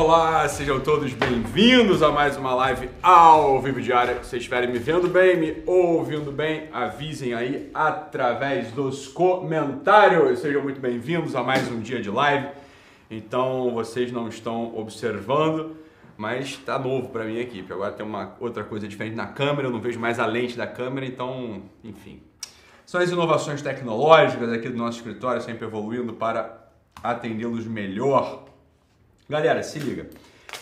Olá, sejam todos bem-vindos a mais uma live ao vivo diária. Se estiverem me vendo bem, me ouvindo bem, avisem aí através dos comentários. Sejam muito bem-vindos a mais um dia de live. Então, vocês não estão observando, mas está novo para aqui, porque agora tem uma outra coisa diferente na câmera, eu não vejo mais a lente da câmera, então, enfim. São as inovações tecnológicas aqui do nosso escritório, sempre evoluindo para atendê-los melhor. Galera, se liga.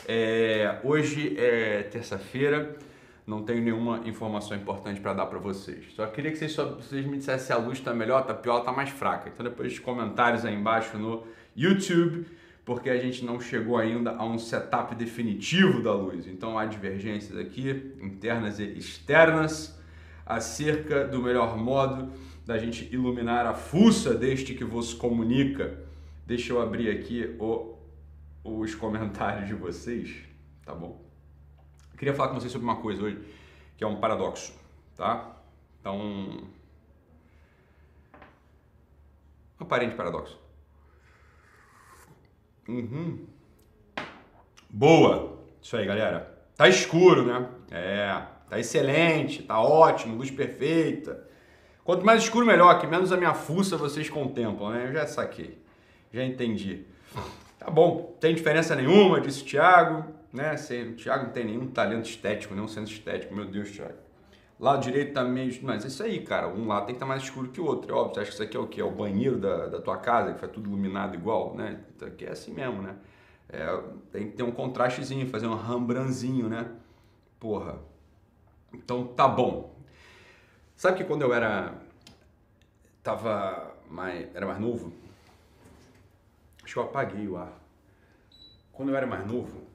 É, hoje é terça-feira, não tenho nenhuma informação importante para dar para vocês. Só queria que vocês, só, vocês me dissessem se a luz está melhor, está pior, está mais fraca. Então depois dos comentários aí embaixo no YouTube, porque a gente não chegou ainda a um setup definitivo da luz. Então há divergências aqui, internas e externas, acerca do melhor modo da gente iluminar a fuça deste que vos comunica. Deixa eu abrir aqui o, os comentários de vocês, tá bom? Queria falar com vocês sobre uma coisa hoje, que é um paradoxo, tá? Então, um aparente paradoxo. Uhum. Boa! Isso aí, galera. Tá escuro, né? É, tá excelente, tá ótimo, luz perfeita. Quanto mais escuro, melhor, que menos a minha fuça vocês contemplam, né? Eu já saquei, já entendi. Tá bom, tem diferença nenhuma, disse o Thiago, né? O Thiago não tem nenhum talento estético, nenhum senso estético, meu Deus, Thiago. Lado direito tá meio. Mas é isso aí, cara. Um lado tem que estar tá mais escuro que o outro. É óbvio. Você acha que isso aqui é o quê? É o banheiro da, da tua casa, que foi tudo iluminado igual, né? Então aqui é assim mesmo, né? É, tem que ter um contrastezinho, fazer um rambranzinho, né? Porra. Então tá bom. Sabe que quando eu era. Tava mais. Era mais novo? Acho que eu apaguei o ar. Quando eu era mais novo,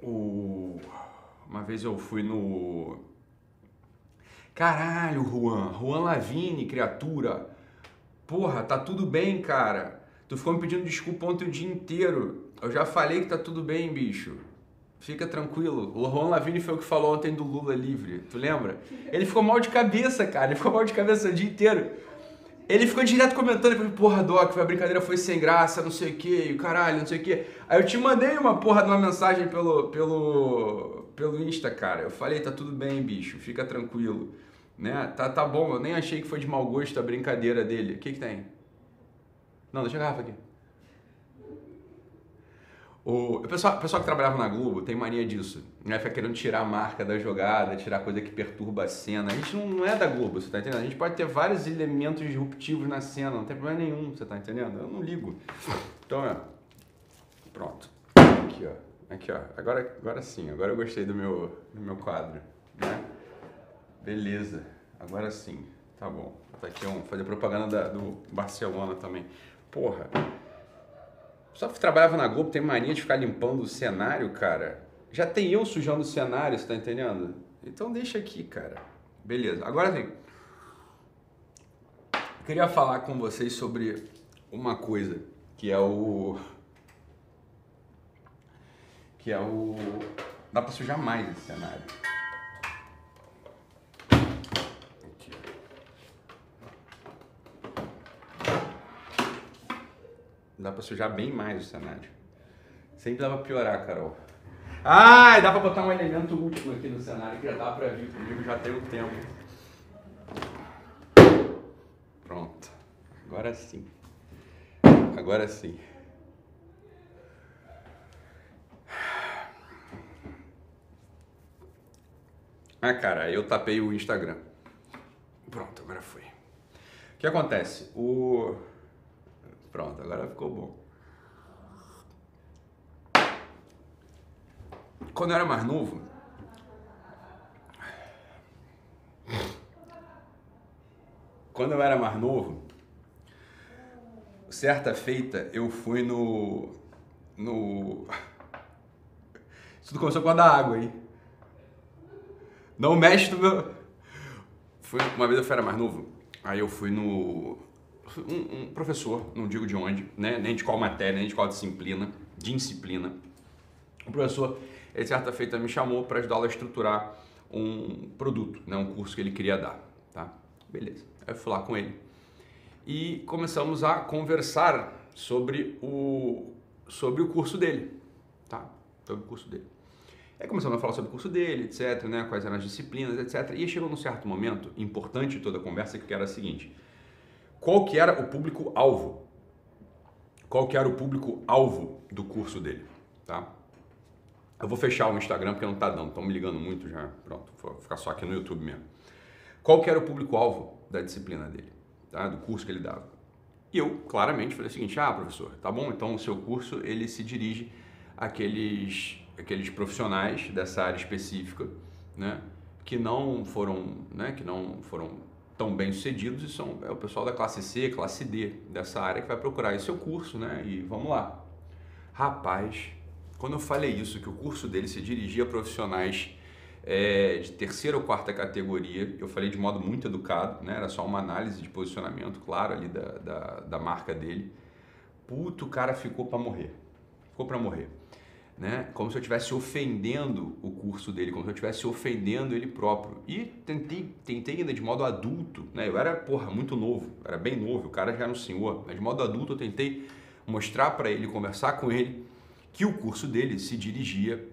o... uma vez eu fui no Caralho, Juan, Juan Lavini, criatura. Porra, tá tudo bem, cara. Tu ficou me pedindo desculpa ontem o dia inteiro. Eu já falei que tá tudo bem, bicho. Fica tranquilo. O Juan Lavini foi o que falou ontem do Lula livre. Tu lembra? Ele ficou mal de cabeça, cara. Ele ficou mal de cabeça o dia inteiro. Ele ficou direto comentando, falou, porra, Doc, a brincadeira foi sem graça, não sei o que, caralho, não sei o que. Aí eu te mandei uma porra de uma mensagem pelo, pelo, pelo Insta, cara. Eu falei, tá tudo bem, bicho, fica tranquilo. Né? Tá, tá bom, eu nem achei que foi de mau gosto a brincadeira dele. O que que tem? Não, deixa a garrafa aqui. O, pessoal, o pessoal que trabalhava na Globo tem mania disso. Né? Fica querendo tirar a marca da jogada, tirar coisa que perturba a cena. A gente não, não é da Globo, você tá entendendo? A gente pode ter vários elementos disruptivos na cena, não tem problema nenhum, você tá entendendo? Eu não ligo. Então, é. Pronto. Aqui, ó. Aqui, ó. Agora, agora sim, agora eu gostei do meu, do meu quadro. Né? Beleza, agora sim, tá bom. Tá aqui um, fazer propaganda da, do Barcelona também. Porra, só que trabalhava na Globo tem mania de ficar limpando o cenário, cara. Já tem eu sujando o cenário, você tá entendendo? Então deixa aqui, cara. Beleza, agora sim. Queria falar com vocês sobre uma coisa que é o. Que é o. Dá pra sujar mais esse cenário. Dá pra sujar bem mais o cenário. Sempre dá pra piorar, Carol. Ah, dá pra botar um elemento último aqui no cenário que já dá pra vir comigo, já tem o tempo. Pronto. Agora sim. Agora sim. Ah, cara, eu tapei o Instagram. Pronto, agora foi. O que acontece? O Pronto, agora ficou bom. Quando eu era mais novo, quando eu era mais novo, certa feita eu fui no no isso tudo começou com a da água aí. Não mexe no meu. Foi uma vez eu era mais novo, aí eu fui no um, um, professor, não digo de onde, né? nem de qual matéria, nem de qual disciplina, disciplina. O professor, ele certa feita me chamou para ajudá-lo a estruturar um produto, né? um curso que ele queria dar. Tá? Beleza. Aí eu fui lá com ele e começamos a conversar sobre o, sobre o curso dele. tá? Sobre o curso dele. Aí começamos a falar sobre o curso dele, etc, né, quais eram as disciplinas, etc. E chegou num certo momento importante de toda a conversa que era o seguinte: qual que era o público alvo? Qual que era o público alvo do curso dele, tá? Eu vou fechar o Instagram porque não tá dando, estão me ligando muito já. Pronto, vou ficar só aqui no YouTube mesmo. Qual que era o público alvo da disciplina dele, tá? Do curso que ele dava? E eu claramente falei o seguinte: "Ah, professor, tá bom? Então o seu curso ele se dirige àqueles aqueles profissionais dessa área específica, né, que não foram, né, que não foram tão bem sucedidos e são é o pessoal da classe C, classe D dessa área que vai procurar esse seu curso, né? E vamos lá. Rapaz, quando eu falei isso, que o curso dele se dirigia a profissionais é, de terceira ou quarta categoria, eu falei de modo muito educado, né? Era só uma análise de posicionamento, claro, ali da, da, da marca dele. Puto, o cara ficou para morrer. Ficou para morrer né? Como se eu estivesse ofendendo o curso dele, como se eu estivesse ofendendo ele próprio. E tentei, tentei ainda de modo adulto, né? Eu era, porra, muito novo, era bem novo, o cara já era um senhor, mas de modo adulto eu tentei mostrar para ele, conversar com ele, que o curso dele se dirigia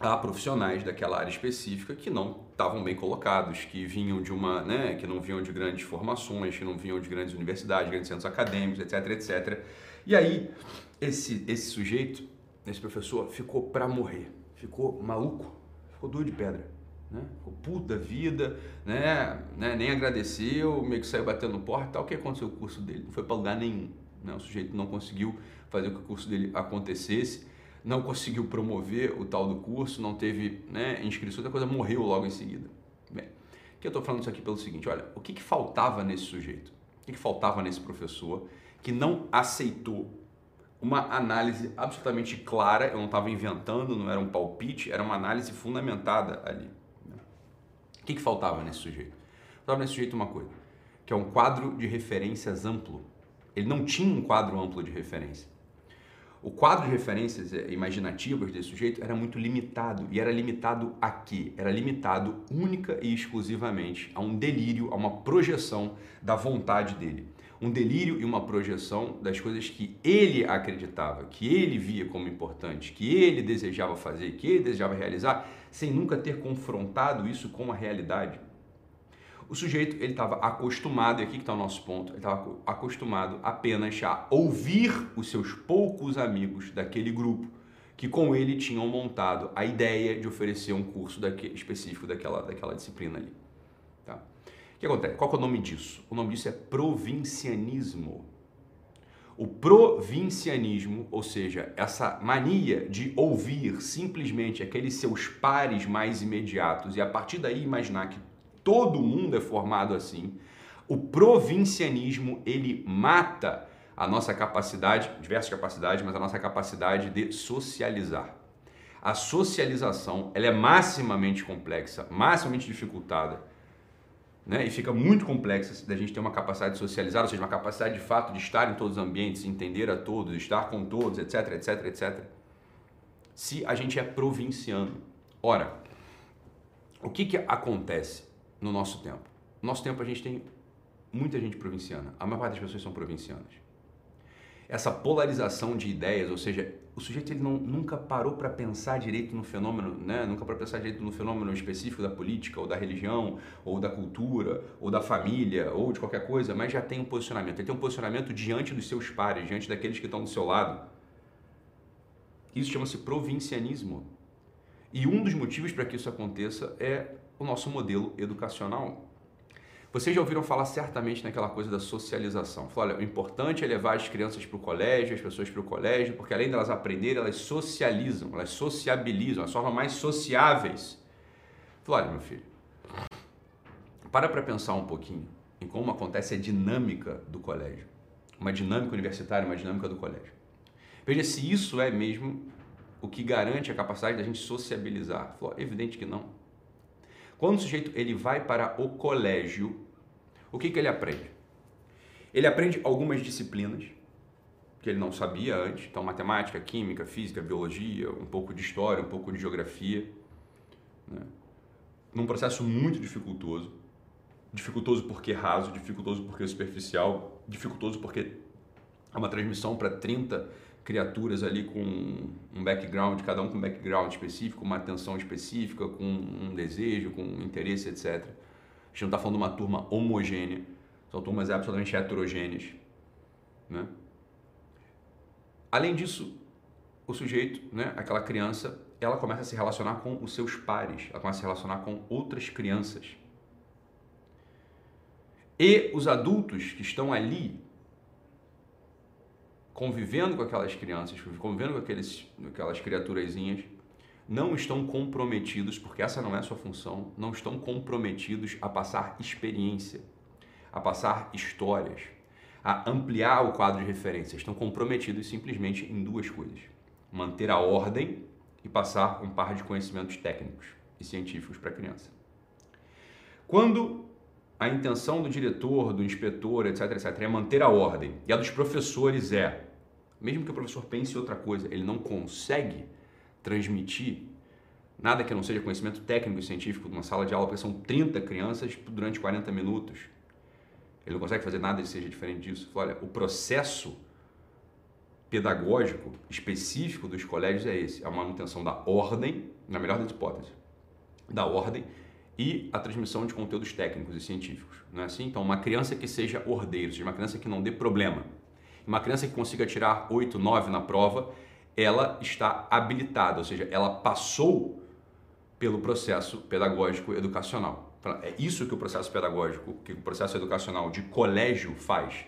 a profissionais daquela área específica que não estavam bem colocados, que vinham de uma, né, que não vinham de grandes formações, que não vinham de grandes universidades, grandes centros acadêmicos, etc, etc. E aí esse esse sujeito esse professor ficou para morrer, ficou maluco, ficou doido de pedra. Né? Ficou puto da vida, né? né? nem agradeceu, meio que saiu batendo porta tal. O que aconteceu com o curso dele? Não foi para lugar nenhum. Né? O sujeito não conseguiu fazer com que o curso dele acontecesse, não conseguiu promover o tal do curso, não teve né, inscrição, a coisa morreu logo em seguida. Bem, que eu estou falando isso aqui pelo seguinte: olha, o que, que faltava nesse sujeito? O que, que faltava nesse professor que não aceitou uma análise absolutamente clara, eu não estava inventando, não era um palpite, era uma análise fundamentada ali. Né? O que, que faltava nesse sujeito? Faltava nesse sujeito uma coisa, que é um quadro de referências amplo. Ele não tinha um quadro amplo de referência. O quadro de referências eh, imaginativas desse sujeito era muito limitado. E era limitado a quê? Era limitado única e exclusivamente a um delírio, a uma projeção da vontade dele um delírio e uma projeção das coisas que ele acreditava, que ele via como importante, que ele desejava fazer, que ele desejava realizar, sem nunca ter confrontado isso com a realidade. O sujeito ele estava acostumado, e aqui que está o nosso ponto, ele estava acostumado apenas a ouvir os seus poucos amigos daquele grupo que com ele tinham montado a ideia de oferecer um curso daquele, específico daquela, daquela disciplina ali. O que acontece? Qual que é o nome disso? O nome disso é provincianismo. O provincianismo, ou seja, essa mania de ouvir simplesmente aqueles seus pares mais imediatos e a partir daí imaginar que todo mundo é formado assim, o provincianismo ele mata a nossa capacidade, diversas capacidades, mas a nossa capacidade de socializar. A socialização ela é maximamente complexa, maximamente dificultada né? E fica muito complexa da gente ter uma capacidade de socializar, ou seja, uma capacidade de fato de estar em todos os ambientes, entender a todos, estar com todos, etc, etc, etc. Se a gente é provinciano. Ora, o que, que acontece no nosso tempo? No nosso tempo a gente tem muita gente provinciana. A maior parte das pessoas são provincianas essa polarização de ideias, ou seja, o sujeito ele não, nunca parou para pensar direito no fenômeno, né? nunca para pensar direito no fenômeno específico da política, ou da religião, ou da cultura, ou da família, ou de qualquer coisa, mas já tem um posicionamento. Ele tem um posicionamento diante dos seus pares, diante daqueles que estão do seu lado. Isso chama-se provincianismo. E um dos motivos para que isso aconteça é o nosso modelo educacional. Vocês já ouviram falar certamente naquela coisa da socialização. Fala, olha, o importante é levar as crianças para o colégio, as pessoas para o colégio, porque além delas aprenderem, elas socializam, elas sociabilizam, elas tornam mais sociáveis. Fala, olha, meu filho, para para pensar um pouquinho em como acontece a dinâmica do colégio. Uma dinâmica universitária, uma dinâmica do colégio. Veja se isso é mesmo o que garante a capacidade da gente sociabilizar. Falou, evidente que não. Quando o sujeito ele vai para o colégio, o que, que ele aprende? Ele aprende algumas disciplinas que ele não sabia antes, então matemática, química, física, biologia, um pouco de história, um pouco de geografia, né? num processo muito dificultoso, dificultoso porque raso, dificultoso porque superficial, dificultoso porque é uma transmissão para 30 criaturas ali com um background, cada um com um background específico, uma atenção específica, com um desejo, com um interesse, etc. A gente não está falando de uma turma homogênea, são turmas absolutamente heterogêneas. Né? Além disso, o sujeito, né, aquela criança, ela começa a se relacionar com os seus pares, ela começa a se relacionar com outras crianças. E os adultos que estão ali convivendo com aquelas crianças, convivendo com aqueles, aquelas criaturazinhas, não estão comprometidos, porque essa não é a sua função, não estão comprometidos a passar experiência, a passar histórias, a ampliar o quadro de referência. Estão comprometidos simplesmente em duas coisas: manter a ordem e passar um par de conhecimentos técnicos e científicos para a criança. Quando a intenção do diretor, do inspetor, etc, etc, é manter a ordem e a dos professores é, mesmo que o professor pense outra coisa, ele não consegue transmitir nada que não seja conhecimento técnico e científico de uma sala de aula, porque são 30 crianças durante 40 minutos. Ele não consegue fazer nada que seja diferente disso. Olha, o processo pedagógico específico dos colégios é esse: a manutenção da ordem, na melhor das hipóteses, da ordem e a transmissão de conteúdos técnicos e científicos. Não é assim? Então, uma criança que seja ordeiro, seja uma criança que não dê problema, uma criança que consiga tirar 8, 9 na prova, ela está habilitada, ou seja, ela passou pelo processo pedagógico educacional. É isso que o processo pedagógico, que o processo educacional de colégio faz.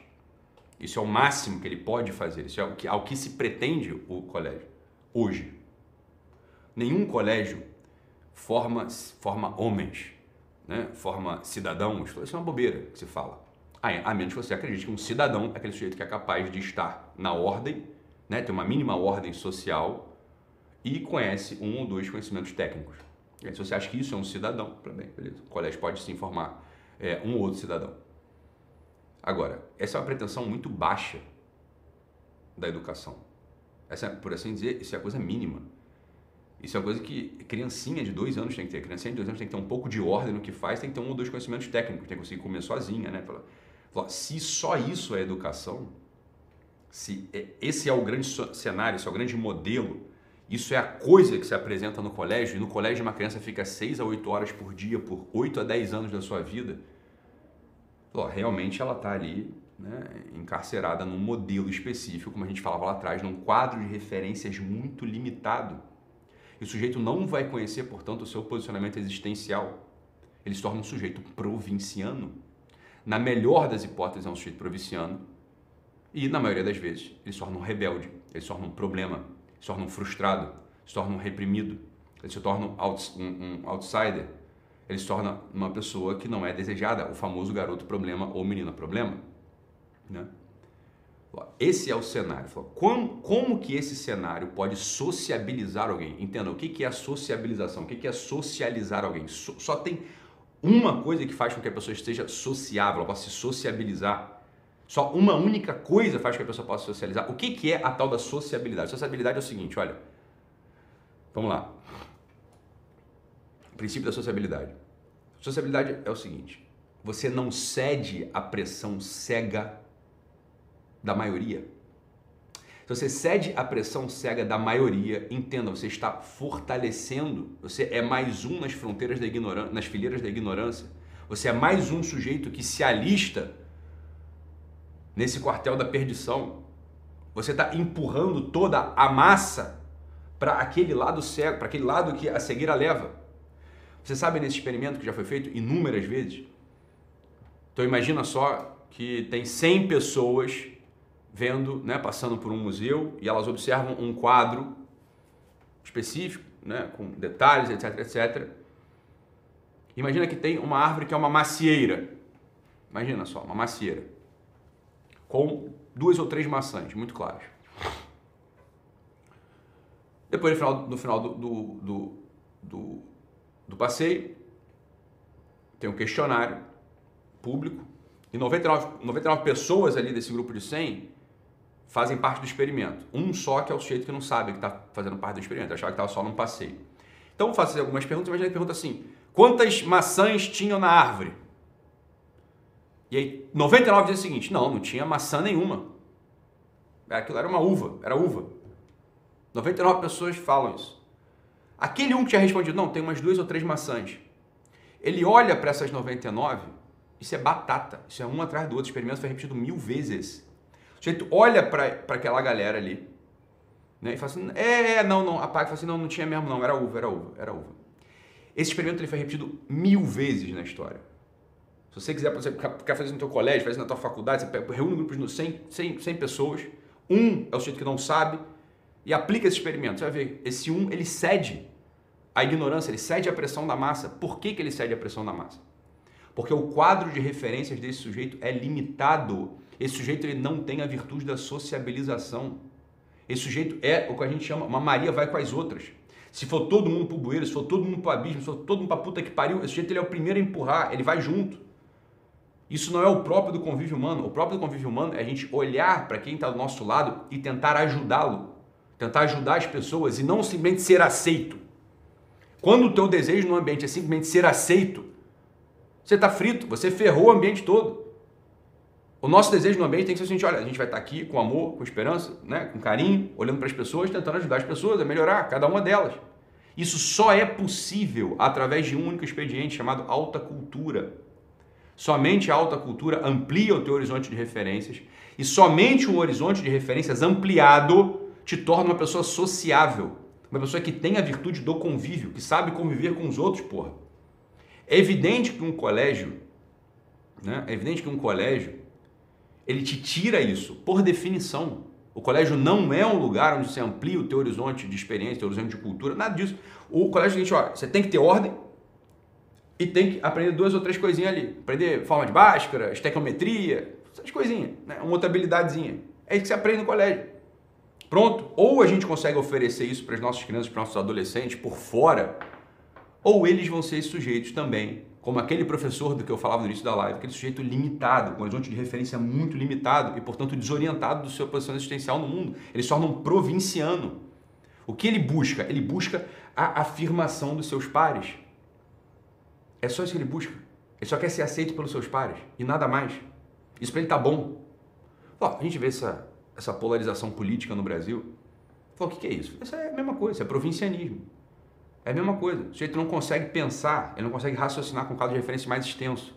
Isso é o máximo que ele pode fazer, isso é o que, ao que se pretende o colégio hoje. Nenhum colégio forma, forma homens, né? forma cidadãos. Isso é uma bobeira que se fala. A menos que você acredite que um cidadão é aquele sujeito que é capaz de estar na ordem, né? ter uma mínima ordem social e conhece um ou dois conhecimentos técnicos. Aí, se você acha que isso é um cidadão, bem, beleza. O colégio pode se informar é, um ou outro cidadão. Agora, essa é uma pretensão muito baixa da educação. Essa, por assim dizer, isso é a coisa mínima. Isso é uma coisa que criancinha de dois anos tem que ter. Criancinha de dois anos tem que ter um pouco de ordem no que faz, tem que ter um ou dois conhecimentos técnicos, tem que conseguir comer sozinha, né? Se só isso é educação, se é, esse é o grande cenário, esse é o grande modelo, isso é a coisa que se apresenta no colégio, e no colégio uma criança fica 6 a 8 horas por dia, por 8 a 10 anos da sua vida, realmente ela está ali né, encarcerada num modelo específico, como a gente falava lá atrás, num quadro de referências muito limitado. E o sujeito não vai conhecer, portanto, o seu posicionamento existencial. Ele se torna um sujeito provinciano. Na melhor das hipóteses, é um sujeito provinciano. E, na maioria das vezes, ele se torna um rebelde, ele se torna um problema, se torna um frustrado, se torna um reprimido, ele se torna um, um, um outsider, ele se torna uma pessoa que não é desejada, o famoso garoto problema ou menina problema. Né? Esse é o cenário. Como, como que esse cenário pode sociabilizar alguém? Entenda, o que, é a sociabilização? O que, que é socializar alguém? So, só tem uma coisa que faz com que a pessoa esteja sociável, ela possa se sociabilizar. Só uma única coisa faz com que a pessoa possa socializar. O que, que é a tal da sociabilidade? Sociabilidade é o seguinte, olha. Vamos lá. O princípio da sociabilidade. Sociabilidade é o seguinte: você não cede à pressão cega da maioria. Se você cede à pressão cega da maioria, entenda, você está fortalecendo, você é mais um nas fronteiras da ignorância, nas fileiras da ignorância. Você é mais um sujeito que se alista nesse quartel da perdição. Você está empurrando toda a massa para aquele lado cego, para aquele lado que a cegueira leva. Você sabe nesse experimento que já foi feito inúmeras vezes? Então imagina só que tem 100 pessoas vendo, né, passando por um museu e elas observam um quadro específico, né, com detalhes, etc, etc. Imagina que tem uma árvore que é uma macieira. Imagina só, uma macieira. Com duas ou três maçãs, muito claras. Depois, no final, no final do, do, do, do, do passeio, tem um questionário público e 99, 99 pessoas ali desse grupo de 100 fazem parte do experimento. Um só que é o sujeito que não sabe que está fazendo parte do experimento, achava que estava só num passeio. Então, fazer algumas perguntas. Imagina que pergunta assim: quantas maçãs tinham na árvore? E aí, 99 diz o seguinte: não, não tinha maçã nenhuma. Aquilo era uma uva, era uva. 99 pessoas falam isso. Aquele um que tinha respondido, não, tem umas duas ou três maçãs. Ele olha para essas 99, isso é batata, isso é um atrás do outro, o experimento foi repetido mil vezes. O sujeito olha para aquela galera ali, né, e fala assim, é, é não, não, apaga, fala assim, não, não tinha mesmo não, era uva, era uva, era uva. Esse experimento ele foi repetido mil vezes na história. Se você quiser, você quer fazer no teu colégio, fazer na tua faculdade, você reúne grupos de 100, 100, 100 pessoas, um é o sujeito que não sabe, e aplica esse experimento. Você vai ver, esse um, ele cede a ignorância, ele cede a pressão da massa. Por que, que ele cede a pressão da massa? Porque o quadro de referências desse sujeito é limitado. Esse sujeito ele não tem a virtude da sociabilização. Esse sujeito é o que a gente chama, uma Maria vai com as outras. Se for todo mundo pro bueiro, se for todo mundo pro abismo, se for todo mundo pra puta que pariu, esse sujeito ele é o primeiro a empurrar, ele vai junto. Isso não é o próprio do convívio humano. O próprio do convívio humano é a gente olhar para quem está do nosso lado e tentar ajudá-lo. Tentar ajudar as pessoas e não simplesmente ser aceito. Quando o teu desejo no ambiente é simplesmente ser aceito, você está frito, você ferrou o ambiente todo. O nosso desejo no ambiente tem que ser o seguinte, olha, a gente vai estar aqui com amor, com esperança, né, com carinho, olhando para as pessoas, tentando ajudar as pessoas a melhorar, cada uma delas. Isso só é possível através de um único expediente chamado alta cultura. Somente a alta cultura amplia o teu horizonte de referências e somente um horizonte de referências ampliado te torna uma pessoa sociável, uma pessoa que tem a virtude do convívio, que sabe conviver com os outros, porra. É evidente que um colégio, né? É evidente que um colégio ele te tira isso por definição. O colégio não é um lugar onde você amplia o teu horizonte de experiência, teu horizonte de cultura, nada disso. O colégio é o seguinte, você tem que ter ordem, e tem que aprender duas ou três coisinhas ali. Aprender forma de báscara, estequiometria, essas coisinhas, né? uma outra habilidadezinha. É isso que você aprende no colégio. Pronto. Ou a gente consegue oferecer isso para as nossas crianças, para os nossos adolescentes por fora, ou eles vão ser sujeitos também, como aquele professor do que eu falava no início da live, aquele sujeito limitado, com um horizonte de referência muito limitado e, portanto, desorientado do seu posição existencial no mundo. Ele se torna um provinciano. O que ele busca? Ele busca a afirmação dos seus pares. É só isso que ele busca. Ele só quer ser aceito pelos seus pares e nada mais. Isso para ele tá bom. Ó, a gente vê essa, essa polarização política no Brasil. O que, que é isso? Isso é a mesma coisa, é provincianismo. É a mesma coisa. O sujeito não consegue pensar, ele não consegue raciocinar com um quadro de referência mais extenso.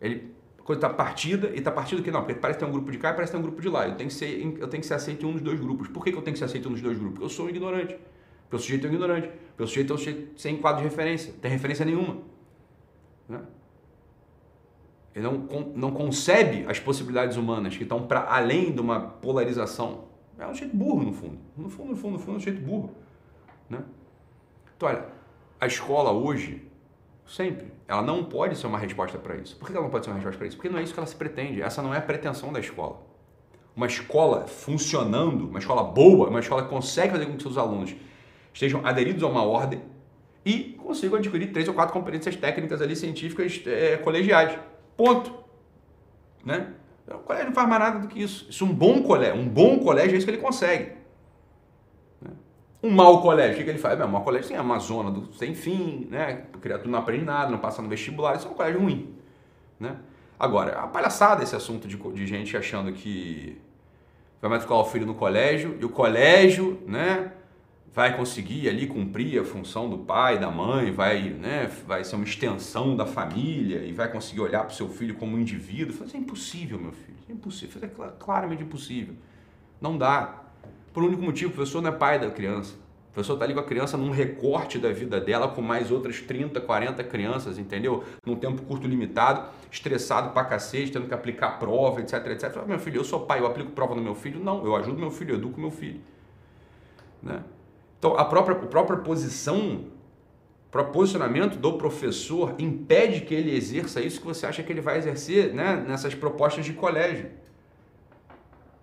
Ele, está partida e está partida que não, porque parece ter um grupo de cá e parece ter um grupo de lá. Eu tenho que ser, eu tenho que ser aceito em um dos dois grupos. Por que, que eu tenho que ser aceito em um dos dois grupos? Porque eu sou um ignorante. Porque o sujeito é um ignorante. Porque o sujeito é um sujeito sem quadro de referência. Não tem referência nenhuma. Né? Ele não, não concebe as possibilidades humanas que estão para além de uma polarização. É um sujeito burro, no fundo. No fundo, no fundo, no fundo, é um sujeito burro. Né? Então, olha, a escola hoje, sempre, ela não pode ser uma resposta para isso. Por que ela não pode ser uma resposta para isso? Porque não é isso que ela se pretende. Essa não é a pretensão da escola. Uma escola funcionando, uma escola boa, uma escola que consegue fazer com que seus alunos estejam aderidos a uma ordem e consigam adquirir três ou quatro competências técnicas ali científicas é, colegiais. Ponto. Né? O colégio não faz mais nada do que isso. Isso é um bom colégio. Um bom colégio é isso que ele consegue. Um mau colégio, o que, ele faz? É, um mau colégio tem uma zona do, sem fim, né? a criatura não aprende nada, não passa no vestibular, isso é um colégio ruim. Né? Agora, a palhaçada esse assunto de, de gente achando que vai matricular o filho no colégio e o colégio, né? vai conseguir ali cumprir a função do pai, da mãe, vai, né, vai ser uma extensão da família e vai conseguir olhar para o seu filho como um indivíduo. Isso é impossível, meu filho. É impossível. Isso é claramente impossível. Não dá. Por um único motivo, o professor não é pai da criança. O professor está ali com a criança num recorte da vida dela com mais outras 30, 40 crianças, entendeu? Num tempo curto limitado, estressado pra cacete, tendo que aplicar prova, etc, etc. Meu filho, eu sou pai, eu aplico prova no meu filho? Não, eu ajudo meu filho, eu educo meu filho. Né? Então, a própria, a própria posição, o posicionamento do professor impede que ele exerça isso que você acha que ele vai exercer né, nessas propostas de colégio.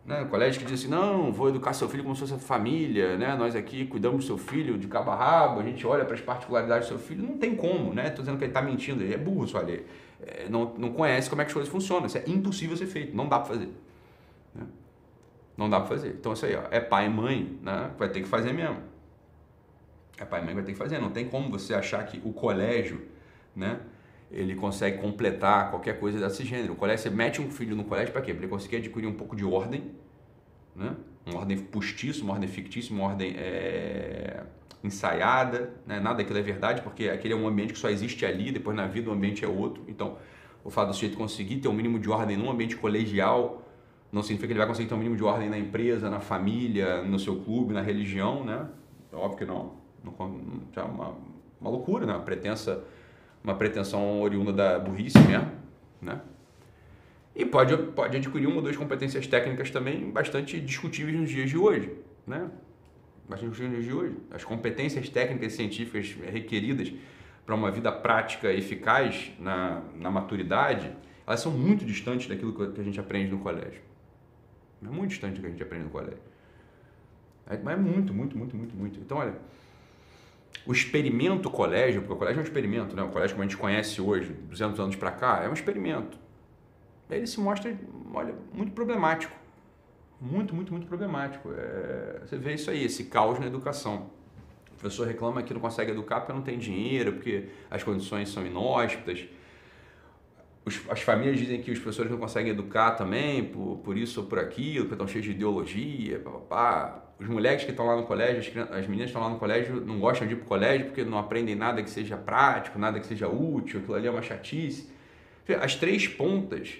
Né? Colégio que diz assim, não, vou educar seu filho como se fosse família, né? nós aqui cuidamos do seu filho de cabo a rabo, a gente olha para as particularidades do seu filho, não tem como, né? Estou dizendo que ele está mentindo, ele é burro, só é, não, não conhece como é que as coisas funcionam, isso é impossível ser feito, não dá para fazer. Né? Não dá para fazer. Então isso aí, ó, é pai e mãe, né? vai ter que fazer mesmo é pai e mãe vai ter que fazer. Não tem como você achar que o colégio, né, ele consegue completar qualquer coisa desse gênero. O colégio, você mete um filho no colégio para quê? Para ele conseguir adquirir um pouco de ordem, né? uma ordem postiça, uma ordem fictícia, uma ordem é, ensaiada, né? nada daquilo é verdade, porque aquele é um ambiente que só existe ali, depois na vida o ambiente é outro. Então, o fato do sujeito conseguir ter um mínimo de ordem num ambiente colegial não significa que ele vai conseguir ter um mínimo de ordem na empresa, na família, no seu clube, na religião, né? Óbvio que não. não é uma, uma loucura, né? Uma, pretensa, uma pretensão oriunda da burrice mesmo, né? E pode, pode adquirir uma ou duas competências técnicas também bastante discutíveis nos dias de hoje, né? Bastante discutíveis nos dias de hoje. As competências técnicas e científicas requeridas para uma vida prática eficaz na, na maturidade, elas são muito distantes daquilo que a gente aprende no colégio. É muito distante do que a gente aprende no colégio. É, mas é muito, muito, muito, muito, muito. Então, olha, o experimento colégio, porque o colégio é um experimento, né? O colégio como a gente conhece hoje, 200 anos para cá, é um experimento ele se mostra, olha, muito problemático. Muito, muito, muito problemático. É, você vê isso aí, esse caos na educação. O professor reclama que não consegue educar porque não tem dinheiro, porque as condições são inóspitas. As famílias dizem que os professores não conseguem educar também, por, por isso ou por aquilo, porque estão cheios de ideologia, papapá. Os moleques que estão lá no colégio, as, as meninas que estão lá no colégio, não gostam de ir para o colégio porque não aprendem nada que seja prático, nada que seja útil, aquilo ali é uma chatice. As três pontas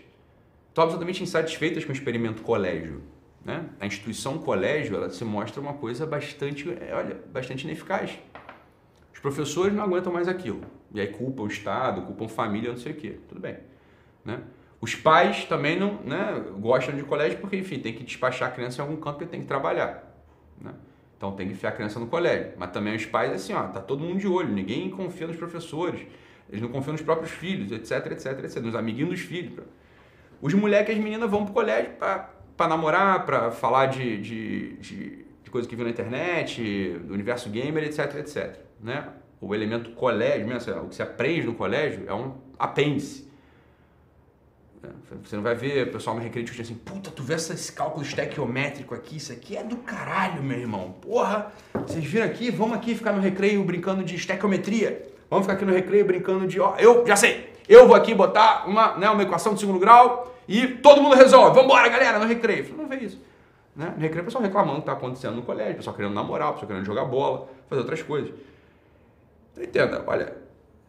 estão absolutamente insatisfeitas com o experimento colégio. Né? A instituição colégio ela se mostra uma coisa bastante, é, olha, bastante ineficaz. Os professores não aguentam mais aquilo. E aí culpam o Estado, culpam família, não sei o quê. Tudo bem. Né? Os pais também não né, gostam de colégio porque, enfim, tem que despachar a criança em algum canto porque tem que trabalhar. Né? Então tem que enfiar a criança no colégio. Mas também os pais, assim, ó, tá todo mundo de olho, ninguém confia nos professores, eles não confiam nos próprios filhos, etc, etc, etc, nos amiguinhos dos filhos. Os moleques e as meninas vão pro colégio para namorar, para falar de, de, de, de coisas que viram na internet, do universo gamer, etc, etc. Né? O elemento colégio, mesmo, o que se aprende no colégio é um apêndice. Né? Você não vai ver o pessoal recreio discutindo assim, puta, tu vê esse cálculo estequiométrico aqui, isso aqui é do caralho, meu irmão. Porra, vocês viram aqui? Vamos aqui ficar no recreio brincando de estequiometria. Vamos ficar aqui no recreio brincando de, ó, eu já sei, eu vou aqui botar uma, né, uma equação de segundo grau e todo mundo resolve. Vamos embora, galera, no recreio. Falei, não vê isso. Né? No recreio, o pessoal reclamando do que está acontecendo no colégio, o pessoal querendo namorar, o pessoal querendo jogar bola, fazer outras coisas. Então, entenda, olha,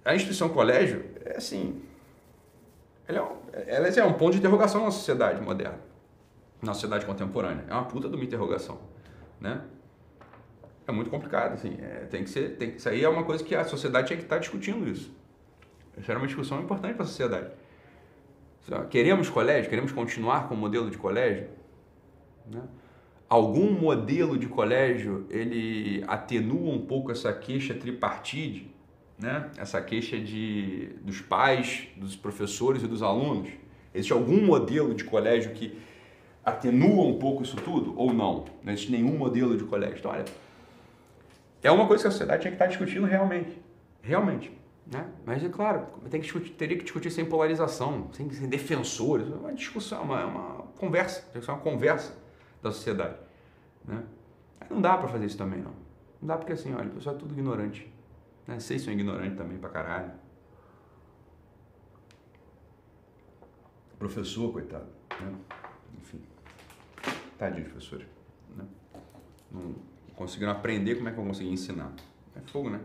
a instituição colégio é assim. Ela é, um, ela é um ponto de interrogação na sociedade moderna, na sociedade contemporânea. É uma puta de uma interrogação. Né? É muito complicado, assim. É, tem que ser, tem, isso aí é uma coisa que a sociedade tinha que estar discutindo isso. Isso era uma discussão importante para a sociedade. Queremos colégio? Queremos continuar com o modelo de colégio? Né? Algum modelo de colégio ele atenua um pouco essa queixa tripartite, né? essa queixa de, dos pais, dos professores e dos alunos? Existe algum modelo de colégio que atenua um pouco isso tudo ou não? Não existe nenhum modelo de colégio. Então, olha, é uma coisa que a sociedade tinha que estar discutindo realmente. Realmente. Né? Mas é claro, tem que discutir, teria que discutir sem polarização, sem, sem defensores. É uma discussão, uma, é uma conversa, tem que ser uma conversa da sociedade. Né? não dá para fazer isso também, não. Não dá porque assim, olha, o pessoal é tudo ignorante. Né? Vocês são ignorantes também pra caralho. Professor, coitado. Né? Enfim. Tadinho, professor. Né? Não conseguiram aprender, como é que vão conseguir ensinar? É fogo, né?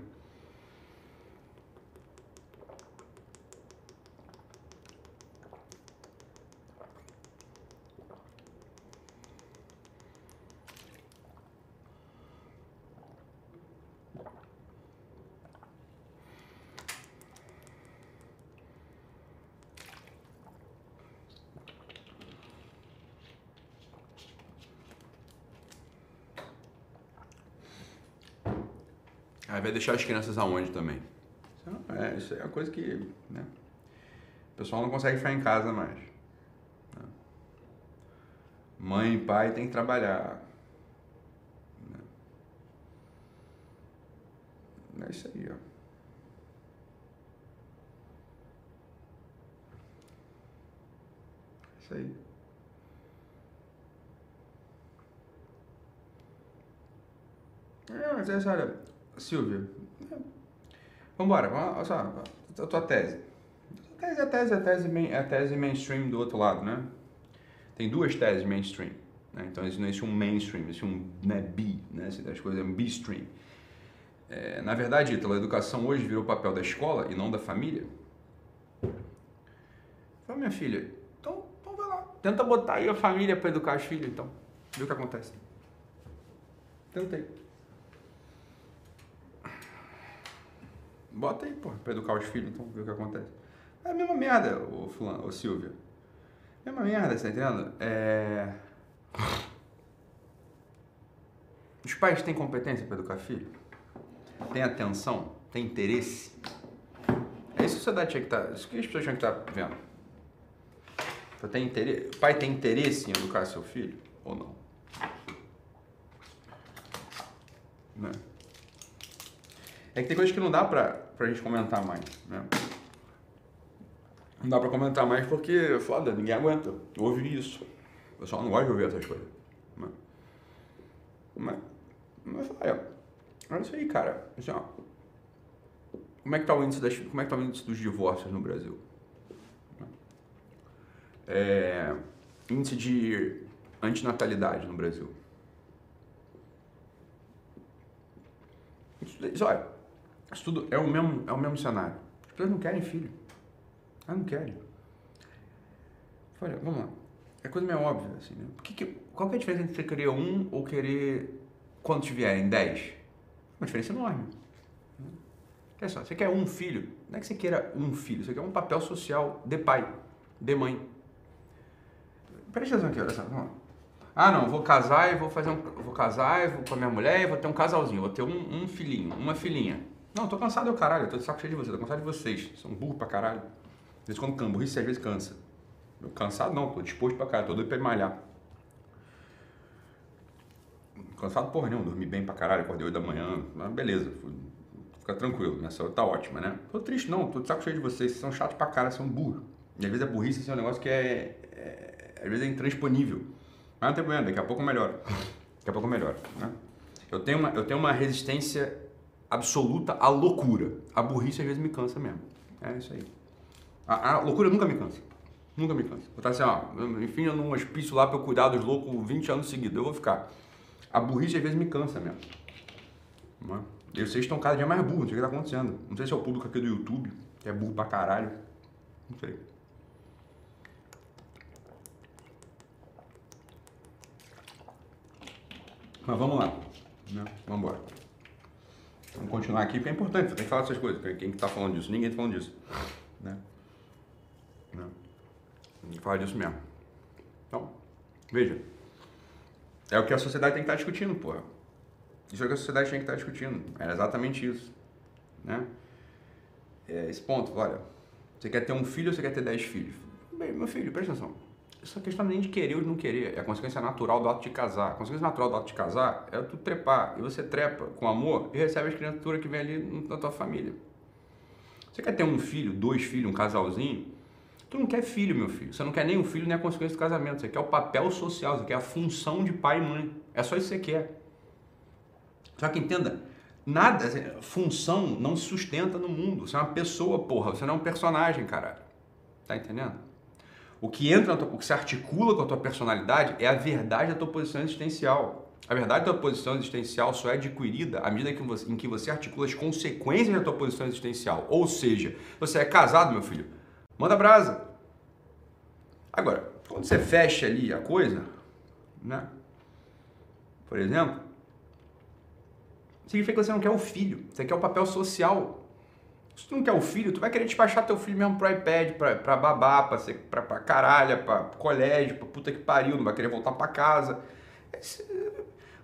Aí vai deixar as crianças aonde também? É, isso é uma coisa que né, o pessoal não consegue ficar em casa mais. Né? Mãe e pai tem que trabalhar. Né? É isso aí, ó. É isso aí. É, mas essa, olha, Silvia, vamos embora, olha só, a tua tese. A tese é a tese, a tese, é a tese mainstream do outro lado, né? Tem duas teses mainstream. Né? Então existe, não existe um mainstream, existe um né, B, né? as coisas é um B-stream. É, na verdade, Ítalo, a educação hoje virou papel da escola e não da família. Fala, minha filha, então, então vai lá. Tenta botar aí a família para educar as filhas, então. Vê o que acontece. Tentei. Bota aí, pô, pra educar os filhos, então, ver o que acontece. É a mesma merda, o fulano, o Silvio. Mesma merda, você tá entendendo? É... Os pais têm competência para educar filho? Tem atenção? Tem interesse? É isso que a sociedade tinha que estar. Tá, isso que as pessoas tinham que estar tá vendo. Tem interesse, o pai tem interesse em educar seu filho ou não? Né? É que tem coisas que não dá pra, pra gente comentar mais, né? Não dá pra comentar mais porque, é foda, ninguém aguenta ouvir isso. O pessoal não gosta de ouvir essas coisas. Né? Mas, mas olha, olha isso aí, cara. Assim, ó, como é que tá o índice das, como é que tá o índice dos divórcios no Brasil? É, índice de antinatalidade no Brasil. Isso, olha, isso tudo é o mesmo, é o mesmo cenário. As pessoas não querem filho. Elas não querem. Olha, vamos lá. É coisa meio óbvia, assim, né? Que que, qual que é a diferença entre você querer um ou querer, quantos vierem, dez? Uma diferença enorme. Olha só, você quer um filho, não é que você queira um filho, você quer um papel social de pai, de mãe. Presta atenção aqui, olha só, vamos lá. Ah, não, vou casar e vou fazer um. Vou casar e vou com a minha mulher e vou ter um casalzinho, vou ter um, um filhinho, uma filhinha. Não, tô cansado eu caralho, eu tô de saco cheio de vocês, tô cansado de vocês. São burro pra caralho. Às vezes quando cansa, burrice às vezes cansa. Eu cansado não, tô disposto pra caralho, tô doido pra malhar. Cansado porra nenhuma, dormi bem pra caralho, acordei 8 da manhã, mas beleza, fica tranquilo, minha saúde tá ótima, né? Tô triste não, tô de saco cheio de vocês, vocês são chatos pra caralho, são burros. E às vezes a burrice assim, é um negócio que é, é, às vezes é intransponível. Mas não tem problema, daqui a pouco melhora. Daqui a pouco melhora, né? Eu tenho uma, eu tenho uma resistência absoluta à loucura. A burrice às vezes me cansa mesmo. É isso aí. A, a loucura nunca me cansa. Nunca me cansa. Vou estar assim, ó, enfim, eu num hospício lá para eu cuidar dos loucos 20 anos seguidos. Eu vou ficar. A burrice às vezes me cansa mesmo. Não é? E vocês estão cada dia mais burros, não sei o que está acontecendo. Não sei se é o público aqui do YouTube, que é burro pra caralho. Não sei. Mas vamos lá. Né? Vamos embora. Vamos continuar aqui, porque é importante, você tem que falar dessas coisas. Quem está falando disso? Ninguém está falando disso. Né? Né? Que falar disso mesmo. Então, veja. É o que a sociedade tem que estar tá discutindo, porra. Isso é o que a sociedade tem que estar tá discutindo. É exatamente isso. Né? É esse ponto, olha. Você quer ter um filho ou você quer ter dez filhos? Bem, meu filho, presta atenção. Essa questão nem de querer ou de não querer, é a consequência natural do ato de casar. A consequência natural do ato de casar é tu trepar. E você trepa com amor e recebe as criaturas que vem ali na tua família. Você quer ter um filho, dois filhos, um casalzinho? Tu não quer filho, meu filho. Você não quer nem um filho nem a consequência do casamento. Você quer o papel social, você quer a função de pai e mãe. É só isso que você quer. Só que entenda, nada, assim, função não se sustenta no mundo. Você é uma pessoa, porra. Você não é um personagem, caralho. Tá entendendo? O que entra, tua, o que se articula com a tua personalidade é a verdade da tua posição existencial. A verdade da tua posição existencial só é adquirida à medida que você, em que você articula as consequências da tua posição existencial. Ou seja, você é casado, meu filho, manda brasa. Agora, quando você fecha ali a coisa, né? Por exemplo, significa que você não quer o filho, você quer o papel social se tu não quer o filho, tu vai querer despachar teu filho mesmo pro iPad, pra, pra babá, pra, ser, pra, pra caralho, pra colégio, pra puta que pariu, não vai querer voltar pra casa. Esse,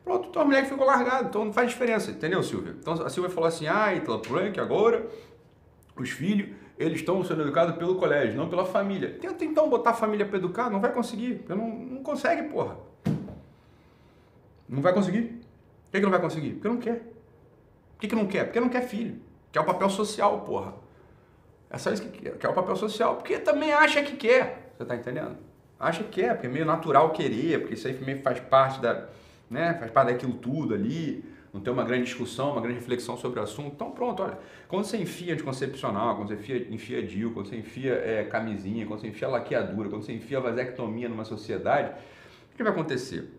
pronto, tua mulher que ficou largada, então não faz diferença, entendeu, Silvia? Então a Silvia falou assim, ah, o que agora os filhos, eles estão sendo educados pelo colégio, não pela família. Tenta então botar a família para educar, não vai conseguir, não, não consegue, porra. Não vai conseguir. Por que, que não vai conseguir? Porque não quer. Por que, que não quer? Porque não quer filho. Que é o papel social, porra. É só isso que quer, que é o papel social, porque também acha que quer. Você tá entendendo? Acha que quer, porque é meio natural querer, porque isso aí meio faz parte da, né, faz parte daquilo tudo ali, não tem uma grande discussão, uma grande reflexão sobre o assunto. Então pronto, olha, quando você enfia anticoncepcional, quando você enfia, enfia DIU, quando você enfia é, camisinha, quando você enfia laqueadura, quando você enfia vasectomia numa sociedade, o que vai acontecer?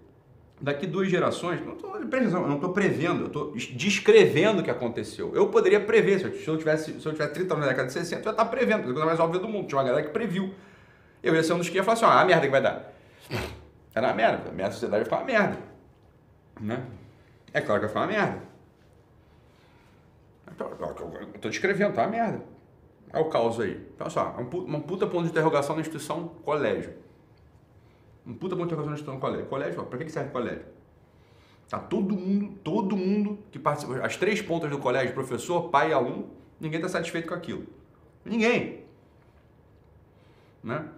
Daqui duas gerações, não tô, eu não estou prevendo, eu estou descrevendo o que aconteceu. Eu poderia prever, se eu tivesse, se eu tivesse 30 anos na década de 60, eu ia estar prevendo, a coisa mais óbvia do mundo. Tinha uma galera que previu. Eu ia ser um dos que ia falar assim, ah, a merda que vai dar. É na merda, a minha sociedade vai ficar uma merda. Né? É claro que vai ficar uma merda. Eu estou descrevendo, tá uma merda. É o caos aí. Olha só, é uma puta ponto de interrogação na instituição colégio. Um puta de interrogação na instituição colégio. Colégio, para que serve colégio? Tá todo mundo, todo mundo que participa, as três pontas do colégio, professor, pai e aluno, ninguém está satisfeito com aquilo. Ninguém. Né?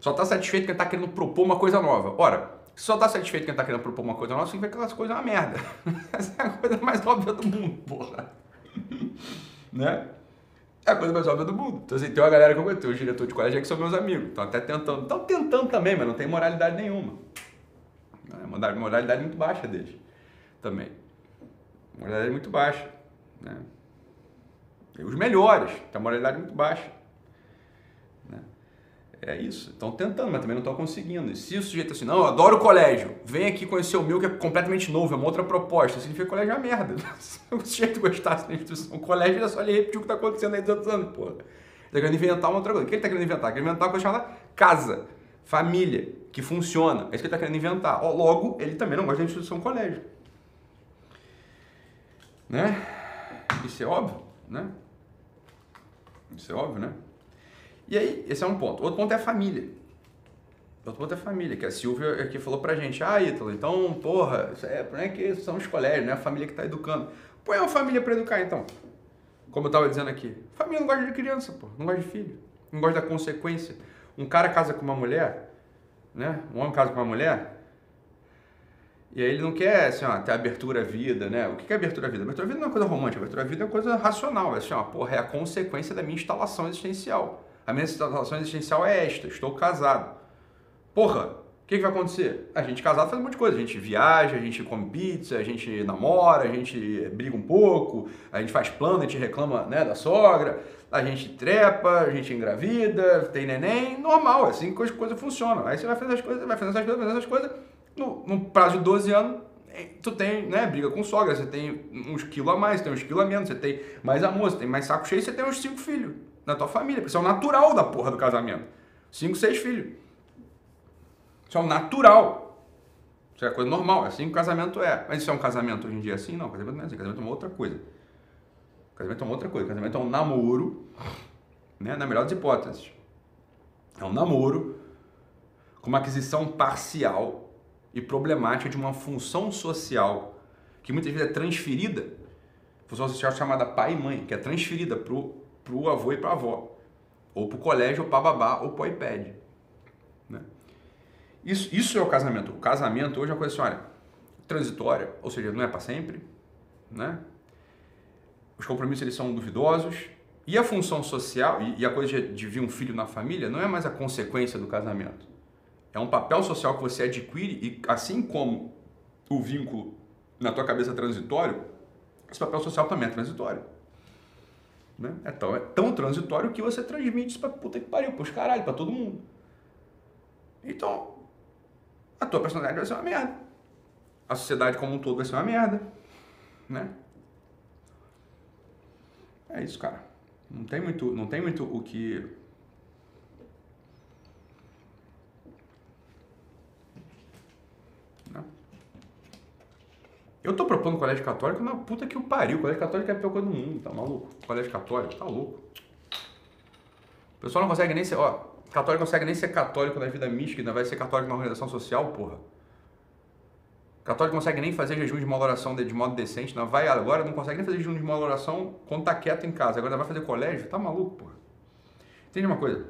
Só está satisfeito quem está querendo propor uma coisa nova. Ora, só está satisfeito quem está querendo propor uma coisa nova, significa que aquelas coisas é uma merda. Essa é a coisa mais óbvia do mundo, porra. né? É a coisa mais óbvia do mundo. Então, assim, tem uma galera que eu conheço, os diretores de colégio que são meus amigos. Estão até tentando. Estão tentando também, mas não tem moralidade nenhuma. É uma moralidade muito baixa deles. Também. Moralidade muito baixa. Né? E os melhores, tem a moralidade muito baixa. É isso. Estão tentando, mas também não estão conseguindo. E se o sujeito assim, não, eu adoro o colégio, vem aqui conhecer o meu que é completamente novo, é uma outra proposta, significa que o colégio é uma merda. Se o sujeito gostasse da instituição, o colégio é só ele repetir o que está acontecendo aí dos anos, pô. Ele está querendo inventar uma outra coisa. O que ele está querendo inventar? Ele quer inventar uma coisa chamada casa, família, que funciona. É isso que ele está querendo inventar. Logo, ele também não gosta da instituição colégio. Né? Isso é óbvio, né? Isso é óbvio, né? E aí, esse é um ponto. Outro ponto é a família. Outro ponto é a família, que a Silvia aqui falou pra gente, ah, Ítalo, então, porra, isso é, não é que são os colégios, não é a família que está educando. Põe uma família para educar, então. Como eu estava dizendo aqui. Família não gosta de criança, pô, não gosta de filho, não gosta da consequência. Um cara casa com uma mulher, né? Um homem casa com uma mulher, e aí ele não quer assim, ó, ter abertura à vida, né? O que é abertura à vida? Abertura à vida não é uma coisa romântica, abertura à vida é uma coisa racional. É assim, ó, porra, é a consequência da minha instalação existencial. A minha situação existencial é esta, estou casado. Porra, o que, que, vai acontecer? A gente casado faz um monte de coisa. A gente viaja, a gente come pizza, a gente namora, a gente briga um pouco, a gente faz plano, a gente reclama né, da sogra, a gente trepa, a gente engravida, tem neném, normal, é assim que as coisas funcionam. Aí você vai fazer as coisas, vai fazendo essas coisas, fazendo essas coisas, no, no prazo de 12 anos, tu tem, né, briga com sogra, você tem uns quilos a mais, tem uns quilos a menos, você tem mais amor, você tem mais saco cheio, você tem uns cinco filhos na tua família. Isso é o natural da porra do casamento. Cinco, seis filhos. Isso é o natural. Isso é coisa normal, é assim que o casamento é. Mas isso é um casamento hoje em dia assim? Não, casamento não é assim. Casamento é uma outra coisa. Casamento é uma outra coisa. Casamento é um namoro, né? na melhor das hipóteses. É um namoro com uma aquisição parcial e problemática de uma função social que muitas vezes é transferida, função social chamada pai e mãe, que é transferida para o para o avô e para a avó, ou para o colégio, ou para babá, ou para o iPad. Né? Isso, isso é o casamento. O casamento hoje é uma coisa assim, olha, transitória, ou seja, não é para sempre, né? Os compromissos eles são duvidosos e a função social e, a coisa de vir um filho na família não é mais a consequência do casamento. É um papel social que você adquire e assim como o vínculo na tua cabeça é transitório, esse papel social também é transitório. Né? É, tão, é tão transitório que você transmite isso pra puta que pariu, pros caralho, pra todo mundo. Então, a tua personalidade vai ser uma merda. A sociedade como um todo vai ser uma merda. Né? É isso, cara. Não tem muito, não tem muito o que Eu tô propondo colégio católico na puta que o pariu. Colégio católico é a pior coisa do mundo, tá maluco? Colégio católico, tá louco. O pessoal não consegue nem ser, ó, católico consegue nem ser católico na vida mística, ainda vai ser católico na organização social, porra. Católico consegue nem fazer jejum de uma oração de, de modo decente, não vai agora, não consegue nem fazer jejum de uma oração quando tá quieto em casa. Agora vai fazer colégio, tá maluco, porra. Entende uma coisa?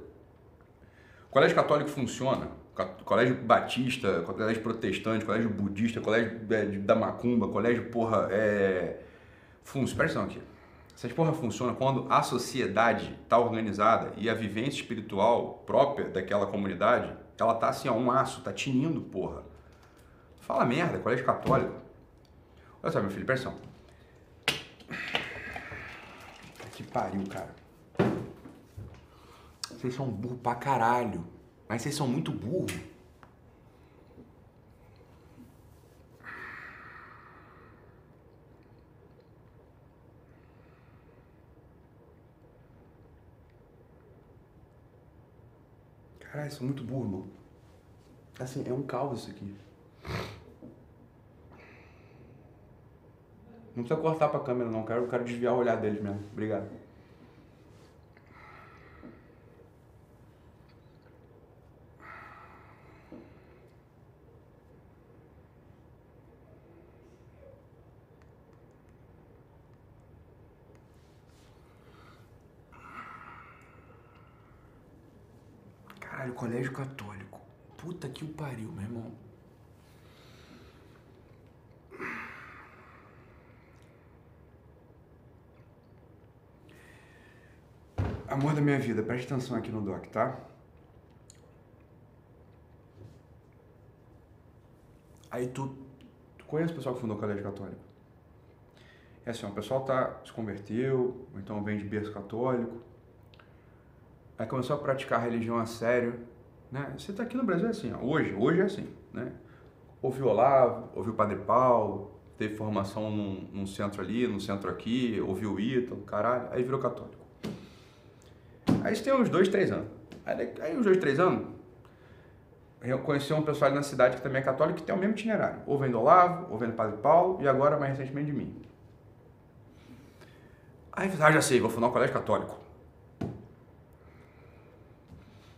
O colégio católico funciona colégio batista, colégio protestante, colégio budista, colégio é, da macumba, colégio porra é funciona, presta aqui. Essas porra funciona quando a sociedade está organizada e a vivência espiritual própria daquela comunidade, ela tá assim, ó, um aço, tá tinindo, porra. Fala merda, colégio católico. Olha só, meu filho, presta atenção. Que pariu, cara. Vocês são burro pra caralho. Mas vocês são muito burro. Caralho, sou muito burro, mano. Assim, é um caos isso aqui. Não precisa cortar pra câmera, não. Quero, quero desviar o olhar deles mesmo. Obrigado. Puta que o pariu, meu irmão. Amor da minha vida, preste atenção aqui no doc, tá? Aí tu, tu conhece o pessoal que fundou o colégio católico? É assim, o pessoal tá, se converteu, ou então vem de berço católico, aí começou a praticar a religião a sério, né? Você tá aqui no Brasil é assim, ó, hoje, hoje é assim, né? Ouviu Olavo, ouviu Padre Paulo, teve formação num, num centro ali, num centro aqui, ouviu o Ítalo, caralho, aí virou católico. Aí isso tem uns dois, três anos. Aí, aí uns dois, três anos, eu conheci um pessoal ali na cidade que também é católico, que tem o mesmo itinerário. Ou vem do Olavo, ou vem do Padre Paulo, e agora, mais recentemente, de mim. Aí, ah, já sei, vou fundar um colégio católico.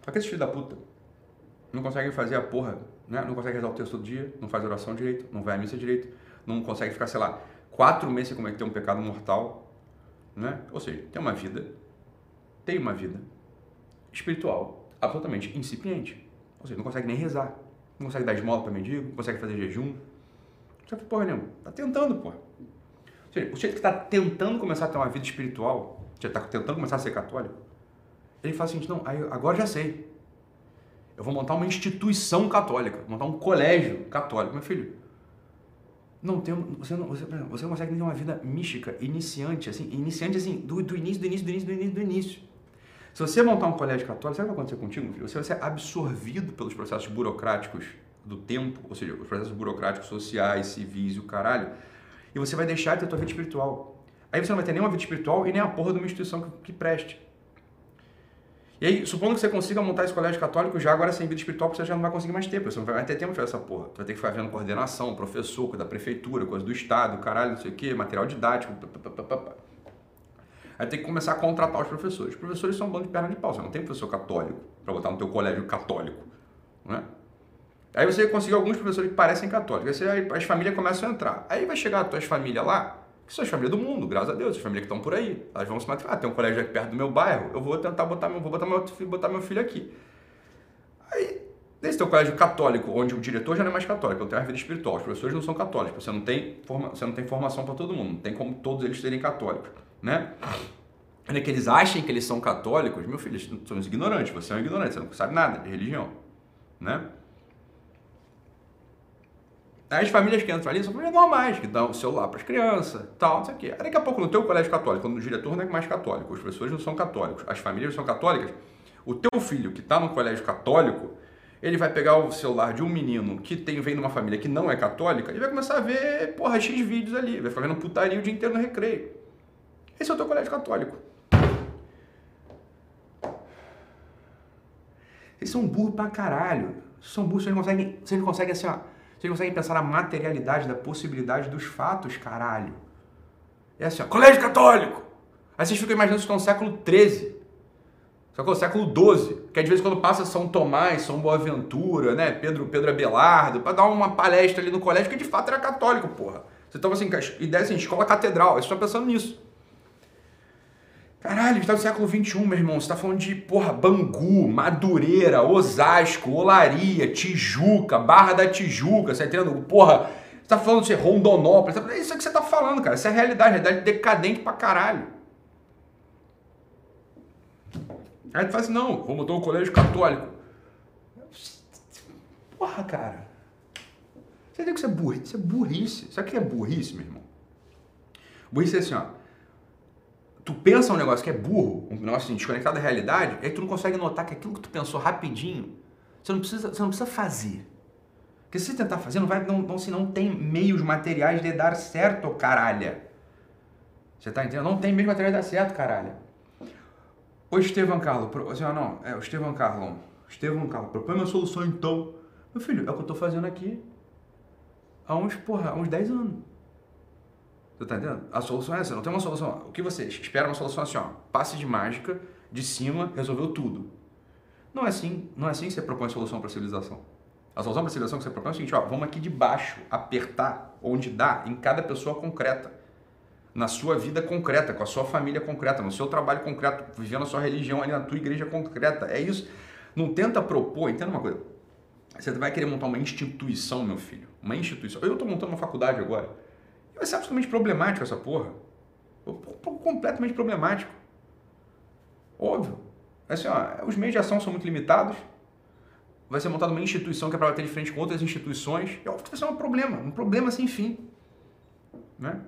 Só que esses filhos da puta não conseguem fazer a porra, né? Não conseguem rezar o texto todo dia, não faz oração direito, não vai à missa direito, não consegue ficar, sei lá, quatro meses sem cometer um pecado mortal, né? Ou seja, tem uma vida tem uma vida espiritual absolutamente incipiente. Ou seja, não consegue nem rezar, não consegue dar esmola para mendigo, não consegue fazer jejum. Não sabe porra nenhuma. Tá tentando, porra. Ou seja, o jeito que está tentando começar a ter uma vida espiritual, já está tentando começar a ser católico, ele fala assim, não, agora já sei. Eu vou montar uma instituição católica, montar um colégio católico. Meu filho, não tem, você não, você, você consegue ter uma vida mística, iniciante, assim, iniciante assim, do, do início, do início, do início, do início, do início. Se você montar um colégio católico, sabe o que vai acontecer contigo, filho? Você vai ser absorvido pelos processos burocráticos do tempo, ou seja, os processos burocráticos sociais, civis e o caralho, e você vai deixar de ter a tua vida espiritual. Aí você não vai ter nenhuma vida espiritual e nem a porra de uma instituição que, que preste. E aí, supondo que você consiga montar esse colégio católico já agora sem vida espiritual, você já não vai conseguir mais porque você não vai ter tempo de fazer essa porra. Você vai ter que ficar vendo coordenação, professor, coisa da prefeitura, coisa do estado, caralho, não sei o quê, material didático, papapá. Aí tem que começar a contratar os professores. Os professores são um bando de perna de pau. Você não tem professor católico para botar no teu colégio católico. Né? Aí você consegue alguns professores que parecem católicos. Aí as famílias começam a entrar. Aí vai chegar as tuas famílias lá, que são as famílias do mundo, graças a Deus, as famílias que estão por aí. Elas vão se matricular. Ah, tem um colégio aqui perto do meu bairro, eu vou tentar botar meu, vou botar meu, botar meu filho aqui. Aí, nesse teu colégio católico, onde o diretor já não é mais católico, eu tenho uma vida espiritual, os professores não são católicos, você não tem, forma, você não tem formação para todo mundo, não tem como todos eles serem católicos né? Ainda que eles achem que eles são católicos, meu filho, eles são ignorantes, você é um ignorante, você não sabe nada de religião, né? As famílias que entram ali são famílias normais, que dão celular para as crianças, tal, não sei o quê. Daqui a pouco no teu colégio católico, quando o diretor não é mais católico, os professores não são católicos, as famílias são católicas, o teu filho que está no colégio católico, ele vai pegar o celular de um menino que tem, vem de uma família que não é católica e vai começar a ver, porra, X vídeos ali, vai ficar vendo putaria o dia inteiro no recreio. Esse é o teu colégio católico. Eles são burros pra caralho. São burros, vocês não conseguem, vocês não conseguem assim, ó, vocês conseguem pensar na materialidade, da possibilidade dos fatos, caralho. É assim, ó, colégio católico. Aí vocês ficam imaginando que estão no século XIII. Sacou? Século XII. Que às vezes quando passa São Tomás, São Boaventura, né? Pedro, Pedro Abelardo, para dar uma palestra ali no colégio, que de fato era católico, porra. Você tava assim, ideia assim, escola catedral. Vocês estão pensando nisso. Caralho, a gente tá no século XXI, meu irmão. Você tá falando de, porra, Bangu, Madureira, Osasco, Olaria, Tijuca, Barra da Tijuca, você tá entendendo? Porra, você tá falando de Rondonópolis. É isso que você tá falando, cara. Essa é a realidade, a realidade decadente pra caralho. Aí tu fala assim, não, vou mudar o colégio católico. Porra, cara. Você tem que ser burrice. Isso é burrice. Sabe o que é burrice, meu irmão? Burrice é assim, ó tu pensa um negócio que é burro, um negócio assim, desconectado da realidade, aí tu não consegue notar que aquilo que tu pensou rapidinho, você não precisa, você não precisa fazer. Porque se você tentar fazer, não vai, não, não, se não tem meios materiais de dar certo, caralho. Você tá entendendo? Não tem meios materiais de dar certo, caralho. O Estevam Carlos, assim, não, é, o Estevam Carlon, Estevão, cara, propõe uma solução então. Meu filho, é o que eu tô fazendo aqui há uns, porra, há uns 10 anos. Você tá entendendo? A solução é essa, não tem uma solução. O que você espera é uma solução assim, ó, passe de mágica, de cima, resolveu tudo. Não é assim, não é assim que você propõe a solução para a civilização. A solução para a civilização que você propõe é o seguinte, ó, vamos aqui de baixo apertar onde dá em cada pessoa concreta. Na sua vida concreta, com a sua família concreta, no seu trabalho concreto, vivendo a sua religião ali na tua igreja concreta. É isso. Não tenta propor, entenda uma coisa. Você vai querer montar uma instituição, meu filho. Uma instituição. Eu estou montando uma faculdade agora. Vai ser absolutamente problemático essa porra. Completamente problemático. Óbvio. Assim, ó, os meios de ação são muito limitados. Vai ser montada uma instituição que é para bater de frente com outras instituições. É óbvio que vai ser um problema. Um problema sem fim. Né?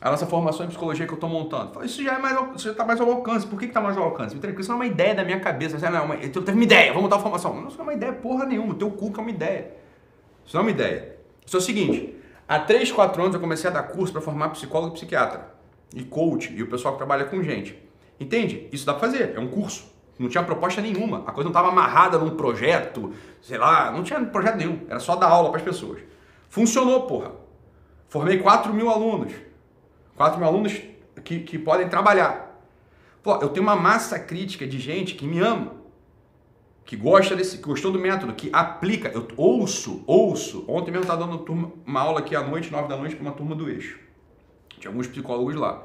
A nossa formação em psicologia que eu estou montando. Isso já é mais, está mais ao alcance. Por que está mais ao alcance? Porque isso não é uma ideia da minha cabeça. Não, é uma, eu teve uma ideia, vamos montar uma formação. Não, isso não é uma ideia porra nenhuma. O teu cu que é uma ideia. Isso não é uma ideia. Isso é o seguinte. Há 3, 4 anos eu comecei a dar curso para formar psicólogo e psiquiatra. E coach. E o pessoal que trabalha com gente. Entende? Isso dá para fazer. É um curso. Não tinha proposta nenhuma. A coisa não estava amarrada num projeto. Sei lá. Não tinha projeto nenhum. Era só dar aula para as pessoas. Funcionou, porra. Formei 4 mil alunos. 4 mil alunos que, que podem trabalhar. Pô, eu tenho uma massa crítica de gente que me ama, que gosta desse, que gostou do método, que aplica. Eu ouço, ouço. Ontem mesmo estava dando turma, uma aula aqui à noite, 9 da noite, para uma turma do eixo. Tinha alguns psicólogos lá.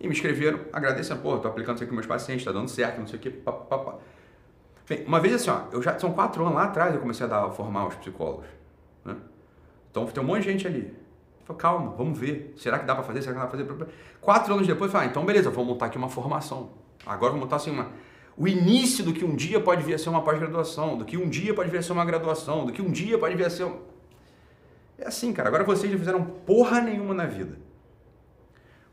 E me escreveram, agradecendo, pô, tô aplicando isso aqui com meus pacientes, tá dando certo, não sei o quê. Bem, uma vez assim, ó, eu já, são quatro anos lá atrás eu comecei a dar, formar os psicólogos. Né? Então tem um monte de gente ali. Falei, calma, vamos ver. Será que dá para fazer? Será que dá para fazer? Quatro anos depois, falei, ah, então beleza, vamos montar aqui uma formação. Agora vamos montar assim uma. O início do que um dia pode vir a ser uma pós-graduação, do que um dia pode vir a ser uma graduação, do que um dia pode vir a ser. Um... É assim, cara. Agora vocês não fizeram porra nenhuma na vida.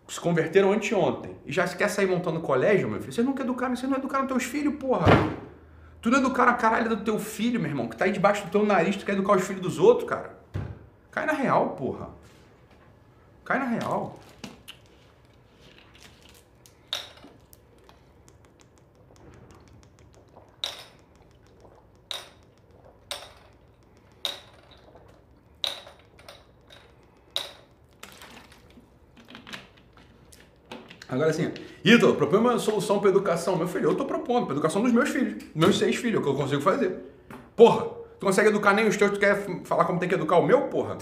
Se converteram anteontem e já quer sair montando colégio, meu filho. Vocês nunca educaram, vocês não educaram teus filhos, porra. Tu não educaram a caralho do teu filho, meu irmão, que tá aí debaixo do teu nariz, tu quer educar os filhos dos outros, cara. Cai na real, porra. Cai na real. Agora assim, Ítalo, propõe uma solução para educação. Meu filho, eu estou propondo para educação dos meus filhos, meus seis filhos, é o que eu consigo fazer. Porra, tu consegue educar nem os teus, tu quer falar como tem que educar o meu, porra?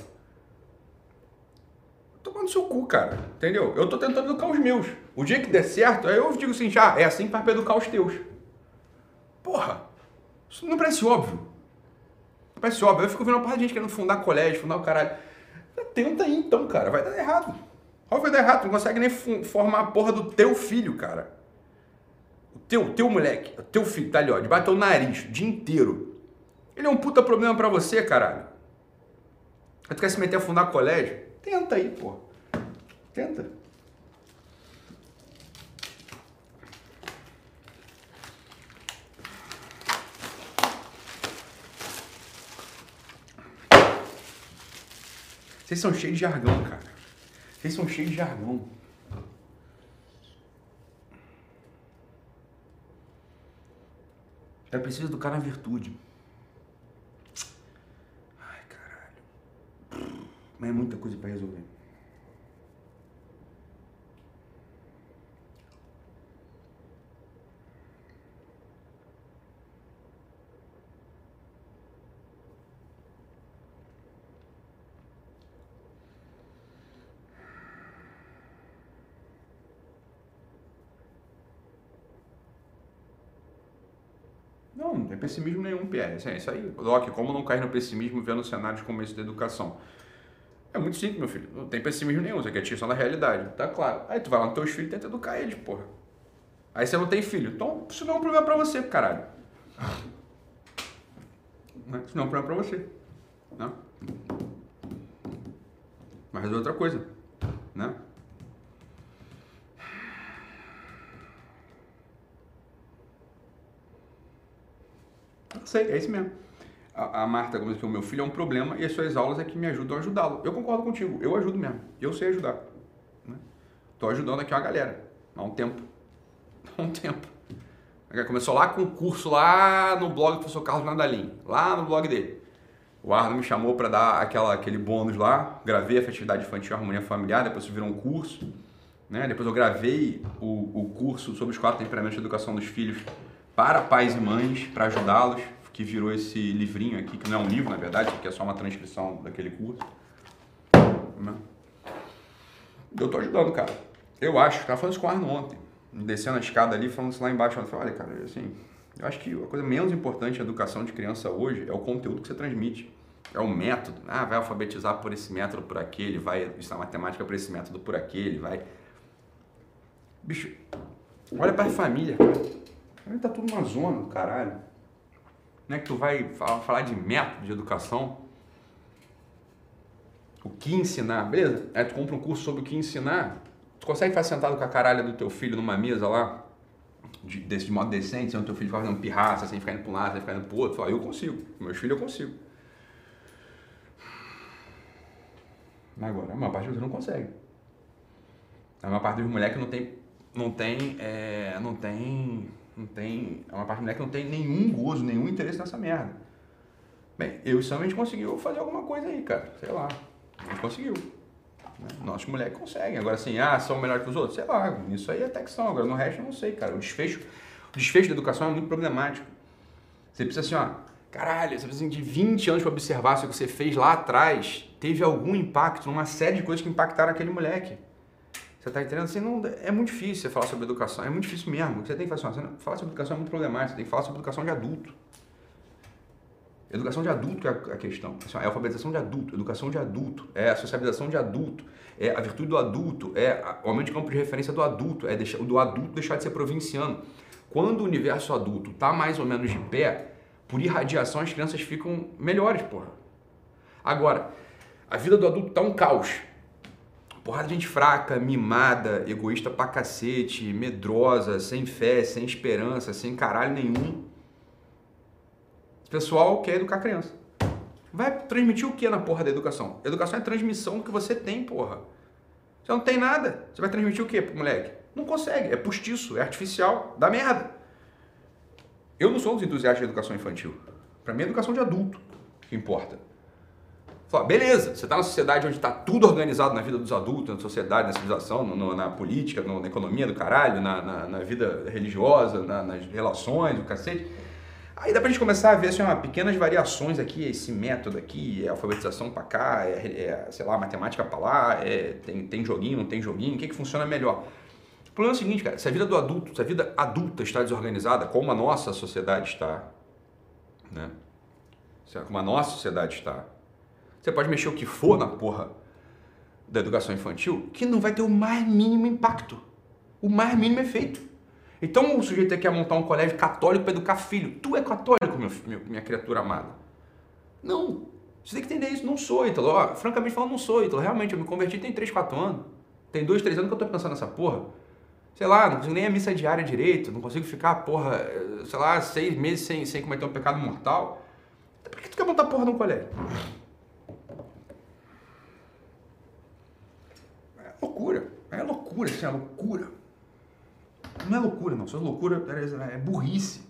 no seu cu, cara. Entendeu? Eu tô tentando educar os meus. O dia que der certo, aí eu digo assim, já, é assim para educar os teus. Porra, isso não parece óbvio. Não parece óbvio. Eu fico vendo uma parte de gente querendo fundar colégio, fundar o caralho. Tenta aí então, cara. Vai dar errado. Óbvio vai dar errado. Tu não consegue nem formar a porra do teu filho, cara. O teu, teu moleque, o teu filho tá ali, ó, debaixo do nariz, o dia inteiro. Ele é um puta problema para você, caralho. Tu quer se meter a fundar colégio? Tenta aí, porra. Tenta. Vocês são cheios de jargão, cara. Vocês são cheios de jargão. É preciso educar na virtude. Ai, caralho. Mas é muita coisa para resolver. Pessimismo nenhum, Pierre. É isso aí. Doc, como não cair no pessimismo vendo o cenário de começo da educação? É muito simples, meu filho. Não tem pessimismo nenhum, você quer tirar da realidade. Tá claro. Aí tu vai lá nos teus filhos e tenta educar eles, porra. Aí você não tem filho. Então, isso não é um problema pra você, caralho. Isso não é um problema pra você. Né? Mas é outra coisa. Né? Sei, é isso mesmo. A, a Marta como que o meu filho é um problema e as suas aulas é que me ajudam a ajudá-lo. Eu concordo contigo, eu ajudo mesmo. Eu sei ajudar. Né? Ajudando aqui uma galera. Há um tempo. Há um tempo. Começou lá com um curso lá no blog do professor Carlos Nadalim, lá no blog dele. O Arno me chamou para dar aquela, aquele bônus lá, gravei a festividade infantil Harmonia Familiar, depois virou um curso. Né? Depois eu gravei o, o curso sobre os quatro temperamentos de educação dos filhos para pais e mães, para ajudá-los, que virou esse livrinho aqui, que não é um livro na verdade, que é só uma transcrição daquele curso. Né? Eu tô ajudando, cara. Eu acho, tava falando isso com o Arno ontem, descendo a escada ali, falando isso lá embaixo, falei, olha, cara, assim, eu acho que a coisa menos importante da educação de criança hoje é o conteúdo que você transmite. É o método. Ah, vai alfabetizar por esse método, por aquele, vai ensinar matemática por esse método, por aquele, vai. Bicho, olha pra família, cara. Tá tudo uma zona do caralho. Não é que tu vai falar de método de educação? O que ensinar, beleza? Aí tu compra um curso sobre o que ensinar. Tu consegue ficar sentado com a caralha do teu filho numa mesa lá, de, desse, de modo decente, sem o teu filho ficar fazendo pirraça, sem ficar indo para um lado, sem ficar indo pro outro? Fala, eu consigo. Meus filhos eu consigo. Agora, a maior parte dos não consegue. A maior parte dos moleques não tem, não tem, é, não tem, não tem, a maior parte dos moleques não tem nenhum gozo, nenhum interesse nessa merda. Bem, eu e Sam a gente conseguiu fazer alguma coisa aí, cara, sei lá, a gente conseguiu. Né? Nossos moleques conseguem. Agora assim, ah, são melhores que os outros? Sei lá, isso aí até que são. Agora no resto eu não sei, cara. O desfecho, o desfecho da educação é muito problemático. Você precisa assim, ó, caralho, você precisa de 20 anos para observar se o que você fez lá atrás teve algum impacto numa série de coisas que impactaram aquele moleque. Você tá entendendo? Assim, não, é muito difícil você falar sobre educação, é muito difícil mesmo. Você tem que fazer assim, falar sobre educação é muito problemático, você tem que falar sobre educação de adulto. Educação de adulto é a questão. Assim, é a alfabetização de adulto, educação de adulto, é a socialização de adulto, é a virtude do adulto, é o aumento de campo de referência do adulto, é deixar, do adulto deixar de ser provinciano. Quando o universo adulto está mais ou menos de pé, por irradiação as crianças ficam melhores, porra. Agora, a vida do adulto tá um caos. Porrada de gente fraca, mimada, egoísta pra cacete, medrosa, sem fé, sem esperança, sem caralho nenhum pessoal quer educar criança. Vai transmitir o que na porra da educação? Educação é transmissão do que você tem, porra. Você não tem nada. Você vai transmitir o que pro moleque? Não consegue. É postiço, é artificial, dá merda. Eu não sou um dos entusiastas de educação infantil. Para mim é educação de adulto que importa. Fala, beleza, você está na sociedade onde está tudo organizado na vida dos adultos, na sociedade, na civilização, no, na política, no, na economia do caralho, na, na, na vida religiosa, na, nas relações, o cacete. Aí dá pra gente começar a ver assim, ó, pequenas variações aqui, esse método aqui, é alfabetização para cá, é, é, sei lá, matemática para lá, é, tem, tem joguinho, não tem joguinho, o que, que funciona melhor? O problema é o seguinte, cara, se a vida do adulto, se a vida adulta está desorganizada, como a nossa sociedade está, né? Como a nossa sociedade está, você pode mexer o que for na porra da educação infantil, que não vai ter o mais mínimo impacto, o mais mínimo efeito. Então o sujeito quer montar um colégio católico para educar filho. Tu é católico, meu, meu, minha criatura amada? Não. Você tem que entender isso. Não sou, Ítalo. Ó, francamente falando, não sou, Ítalo. Realmente, eu me converti tem 3, 4 anos. Tem 2, 3 anos que eu tô pensando nessa porra. Sei lá, não consigo nem a missa diária direito. Não consigo ficar, porra, sei lá, seis meses sem, sem cometer um pecado mortal. Então, por que tu quer montar porra num colégio? Loucura. É loucura, isso é loucura. Não é loucura, não. Isso é loucura, é burrice.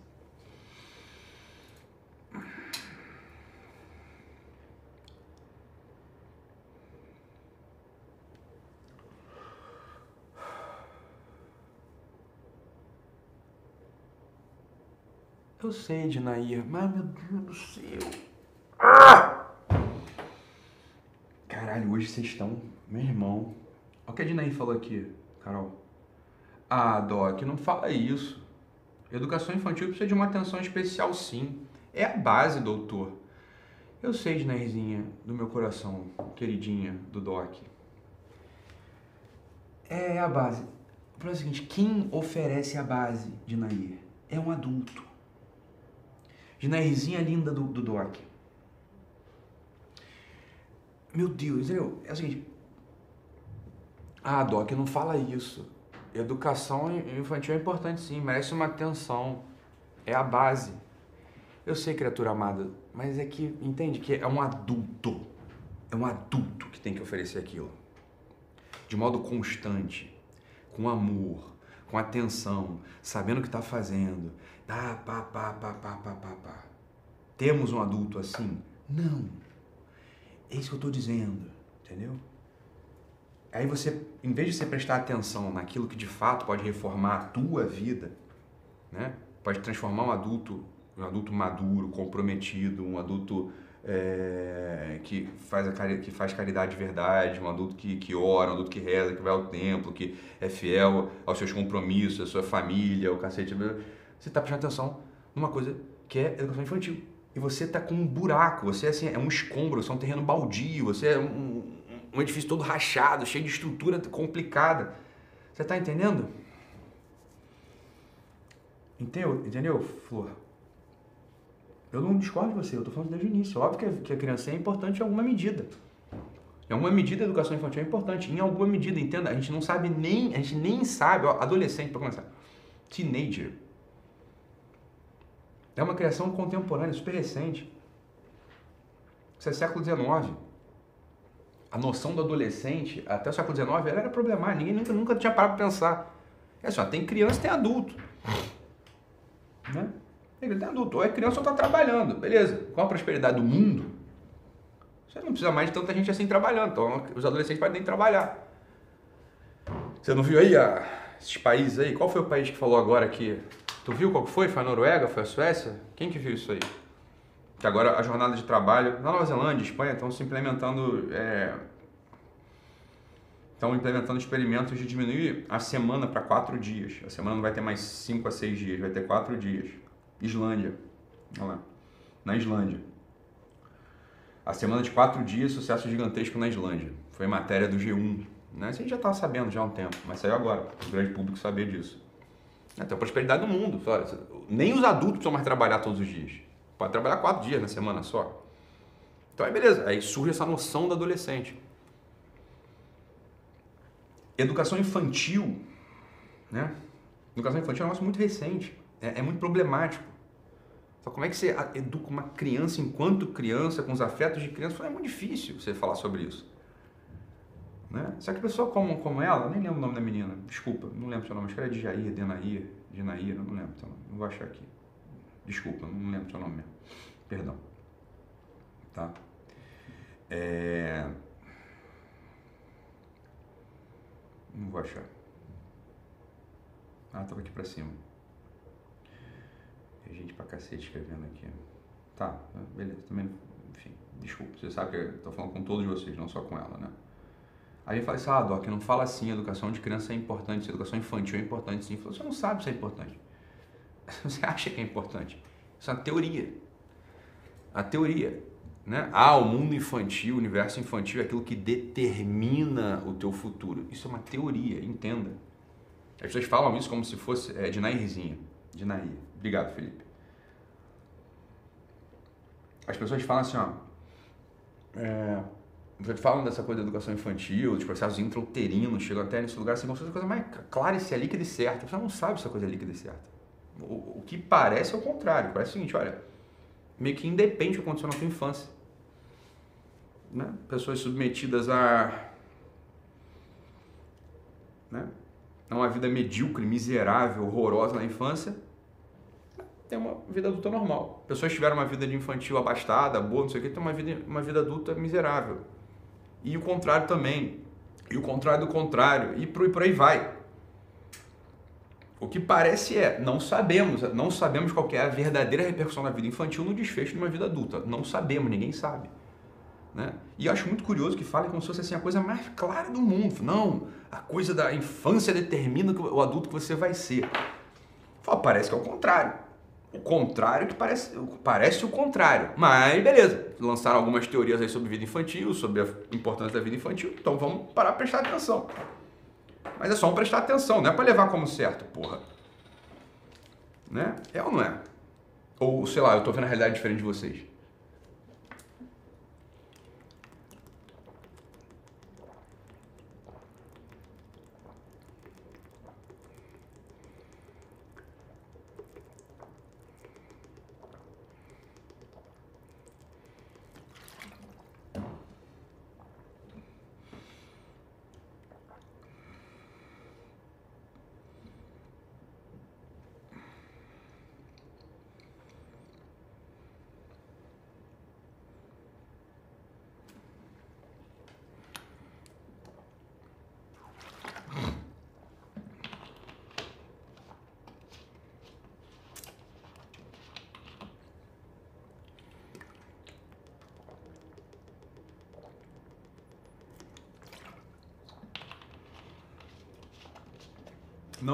Eu sei, Dinair, mas meu Deus do céu. Ah! Caralho, hoje vocês estão, meu irmão. Olha o que a Dinair falou aqui, Carol. Ah, Doc, não fala isso. Educação infantil precisa de uma atenção especial, sim. É a base, doutor. Eu sei, Dinairzinha, do meu coração, queridinha do Doc. É a base. O problema é o seguinte, quem oferece a base, Dinair, é um adulto. Dinairzinha linda do, do Doc. Meu Deus, entendeu? É o seguinte. Ah, Doc, não fala isso. Educação infantil é importante sim, merece uma atenção. É a base. Eu sei, criatura amada, mas é que, entende que é um adulto. É um adulto que tem que oferecer aquilo. De modo constante, com amor, com atenção, sabendo o que está fazendo. Ah, pá, pá, pá, pá, pá, pá, pá. Temos um adulto assim? Não. É isso que eu estou dizendo, entendeu? Aí você, em vez de você prestar atenção naquilo que de fato pode reformar a tua vida, né? Pode transformar um adulto, um adulto maduro, comprometido, um adulto é, que, faz a, que faz caridade de verdade, um adulto que, que ora, um adulto que reza, que vai ao templo, que é fiel aos seus compromissos, à sua família, o cacete. Você está prestando atenção numa coisa que é educação infantil. E você está com um buraco, você é, assim, é um escombro, você é um terreno baldio, você é um, um edifício todo rachado, cheio de estrutura complicada. Você está entendendo? Entendeu, entendeu, Flor? Eu não discordo de você, eu estou falando desde o início. Óbvio que a criança é importante em alguma medida. Em alguma medida a educação infantil é importante. Em alguma medida, entenda, a gente não sabe nem, a gente nem sabe, ó, adolescente para começar, teenager. É uma criação contemporânea, super recente. Isso é século XIX. A noção do adolescente, até o século XIX, ela era problemática. Ninguém nunca, nunca tinha parado para pensar. É só, tem criança tem adulto. Né? Ele tem adulto, ou é criança ou está trabalhando. Beleza. Com a prosperidade do mundo, você não precisa mais de tanta gente assim trabalhando. Então, os adolescentes podem trabalhar. Você não viu aí a, esses países aí? Qual foi o país que falou agora que... Tu viu qual foi? Foi a Noruega? Foi a Suécia? Quem que viu isso aí? Que agora a jornada de trabalho... Na Nova Zelândia, Espanha, estão se implementando... É, estão implementando experimentos de diminuir a semana para quatro dias. A semana não vai ter mais cinco a seis dias, vai ter quatro dias. Islândia. Olha lá. Na Islândia. A semana de quatro dias, sucesso gigantesco na Islândia. Foi matéria do G1. Né? Isso a gente já estava sabendo já há um tempo, mas saiu agora, o grande público saber disso. Até a prosperidade do mundo. Nem os adultos precisam mais trabalhar todos os dias. Pode trabalhar quatro dias na semana só. Então aí beleza, aí surge essa noção do adolescente. Educação infantil, né? Educação infantil é um negócio muito recente, é, é muito problemático. Então, como é que você educa uma criança enquanto criança, com os afetos de criança? É muito difícil você falar sobre isso. Né? Só que pessoa como, como ela, nem lembro o nome da menina, desculpa, não lembro seu nome, acho que era de Jair, Denair, Denair, não lembro nome, não vou achar aqui. Desculpa, não lembro seu nome mesmo. Perdão. Tá? É... Não vou achar. Ah, tava aqui pra cima. Tem gente pra cacete escrevendo aqui. Tá, beleza. Também, enfim, desculpa. Você sabe que eu tô falando com todos vocês, não só com ela, né? Aí ele fala assim, ah, Doc, não fala assim, educação de criança é importante, educação infantil é importante sim. Você não sabe se é importante. Você acha que é importante. Isso é uma teoria. A teoria. Né? Ah, o mundo infantil, o universo infantil é aquilo que determina o teu futuro. Isso é uma teoria, entenda. As pessoas falam isso como se fosse é, de Nairzinha. De Nair. Obrigado, Felipe. As pessoas falam assim, ó. É, falam dessa coisa da educação infantil, dos processos intrauterinos, chegam até nesse lugar assim, como se fosse a coisa mais clara se é líquida e certa. Você não sabe se a coisa é líquida e certa. O, o que parece é o contrário. Parece o seguinte, olha, meio que independe do que aconteceu na tua infância. Né? Pessoas submetidas a, né? a uma vida medíocre, miserável, horrorosa na infância, tem uma vida adulta normal. Pessoas tiveram uma vida de infantil abastada, boa, não sei o que, tem uma vida, uma vida adulta miserável. E o contrário também. E o contrário do contrário. E por, e por aí vai. O que parece é, não sabemos, não sabemos qual é a verdadeira repercussão da vida infantil no desfecho de uma vida adulta. Não sabemos, ninguém sabe. Né? E acho muito curioso que falem como se fosse assim, a coisa mais clara do mundo. Não, a coisa da infância determina o adulto que você vai ser. Fala, parece que é o contrário. O contrário que parece, parece o contrário. Mas beleza, lançaram algumas teorias aí sobre vida infantil, sobre a importância da vida infantil, então vamos parar para prestar atenção. Mas é só um prestar atenção, não é para levar como certo, porra. Né? É ou não é? Ou, sei lá, eu tô vendo a realidade diferente de vocês.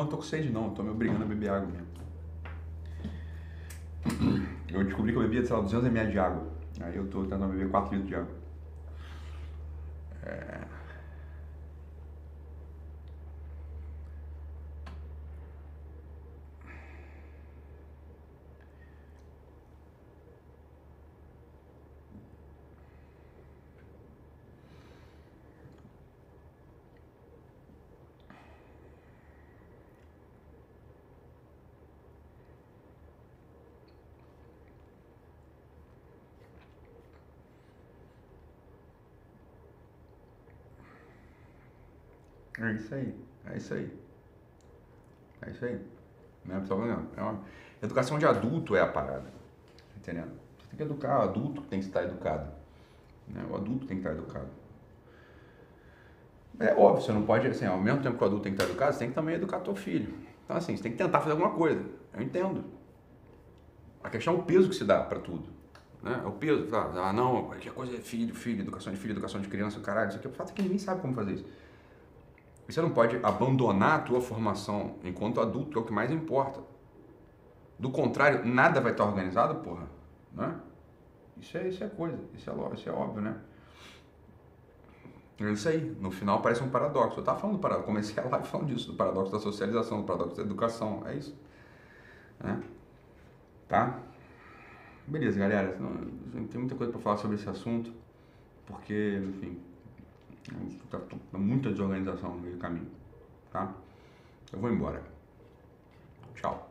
Tô com sede não, tô me obrigando a beber água mesmo. Eu descobri que eu bebia, sei lá, 200ml de água. Aí eu tô tentando beber 4 litros de água. É isso aí, é isso aí. É isso aí. Né? É uma... Educação de adulto é a parada. Tá entendendo? Você tem que educar o adulto tem que estar educado. Né? O adulto tem que estar educado. É óbvio, você não pode, assim, ao mesmo tempo que o adulto tem que estar educado, você tem que também educar teu filho. Então, assim, você tem que tentar fazer alguma coisa. Eu entendo. A questão é o peso que se dá para tudo. Né? É o peso. Ah, não, qualquer coisa é filho, filho, educação de filho, educação de criança, caralho, isso aqui. O fato é que ninguém sabe como fazer isso. Você não pode abandonar a tua formação enquanto adulto, que é o que mais importa. Do contrário, nada vai estar organizado, porra. Né? Isso é, isso é coisa, isso é, isso é óbvio, né? É isso aí. No final parece um paradoxo. Eu estava falando do paradoxo, comecei a live falando disso, do paradoxo da socialização, do paradoxo da educação. É isso. Né? Tá? Beleza, galera. Não, tem muita coisa para falar sobre esse assunto, porque, enfim, tá muita desorganização no meio do caminho, tá? Eu vou embora. Tchau.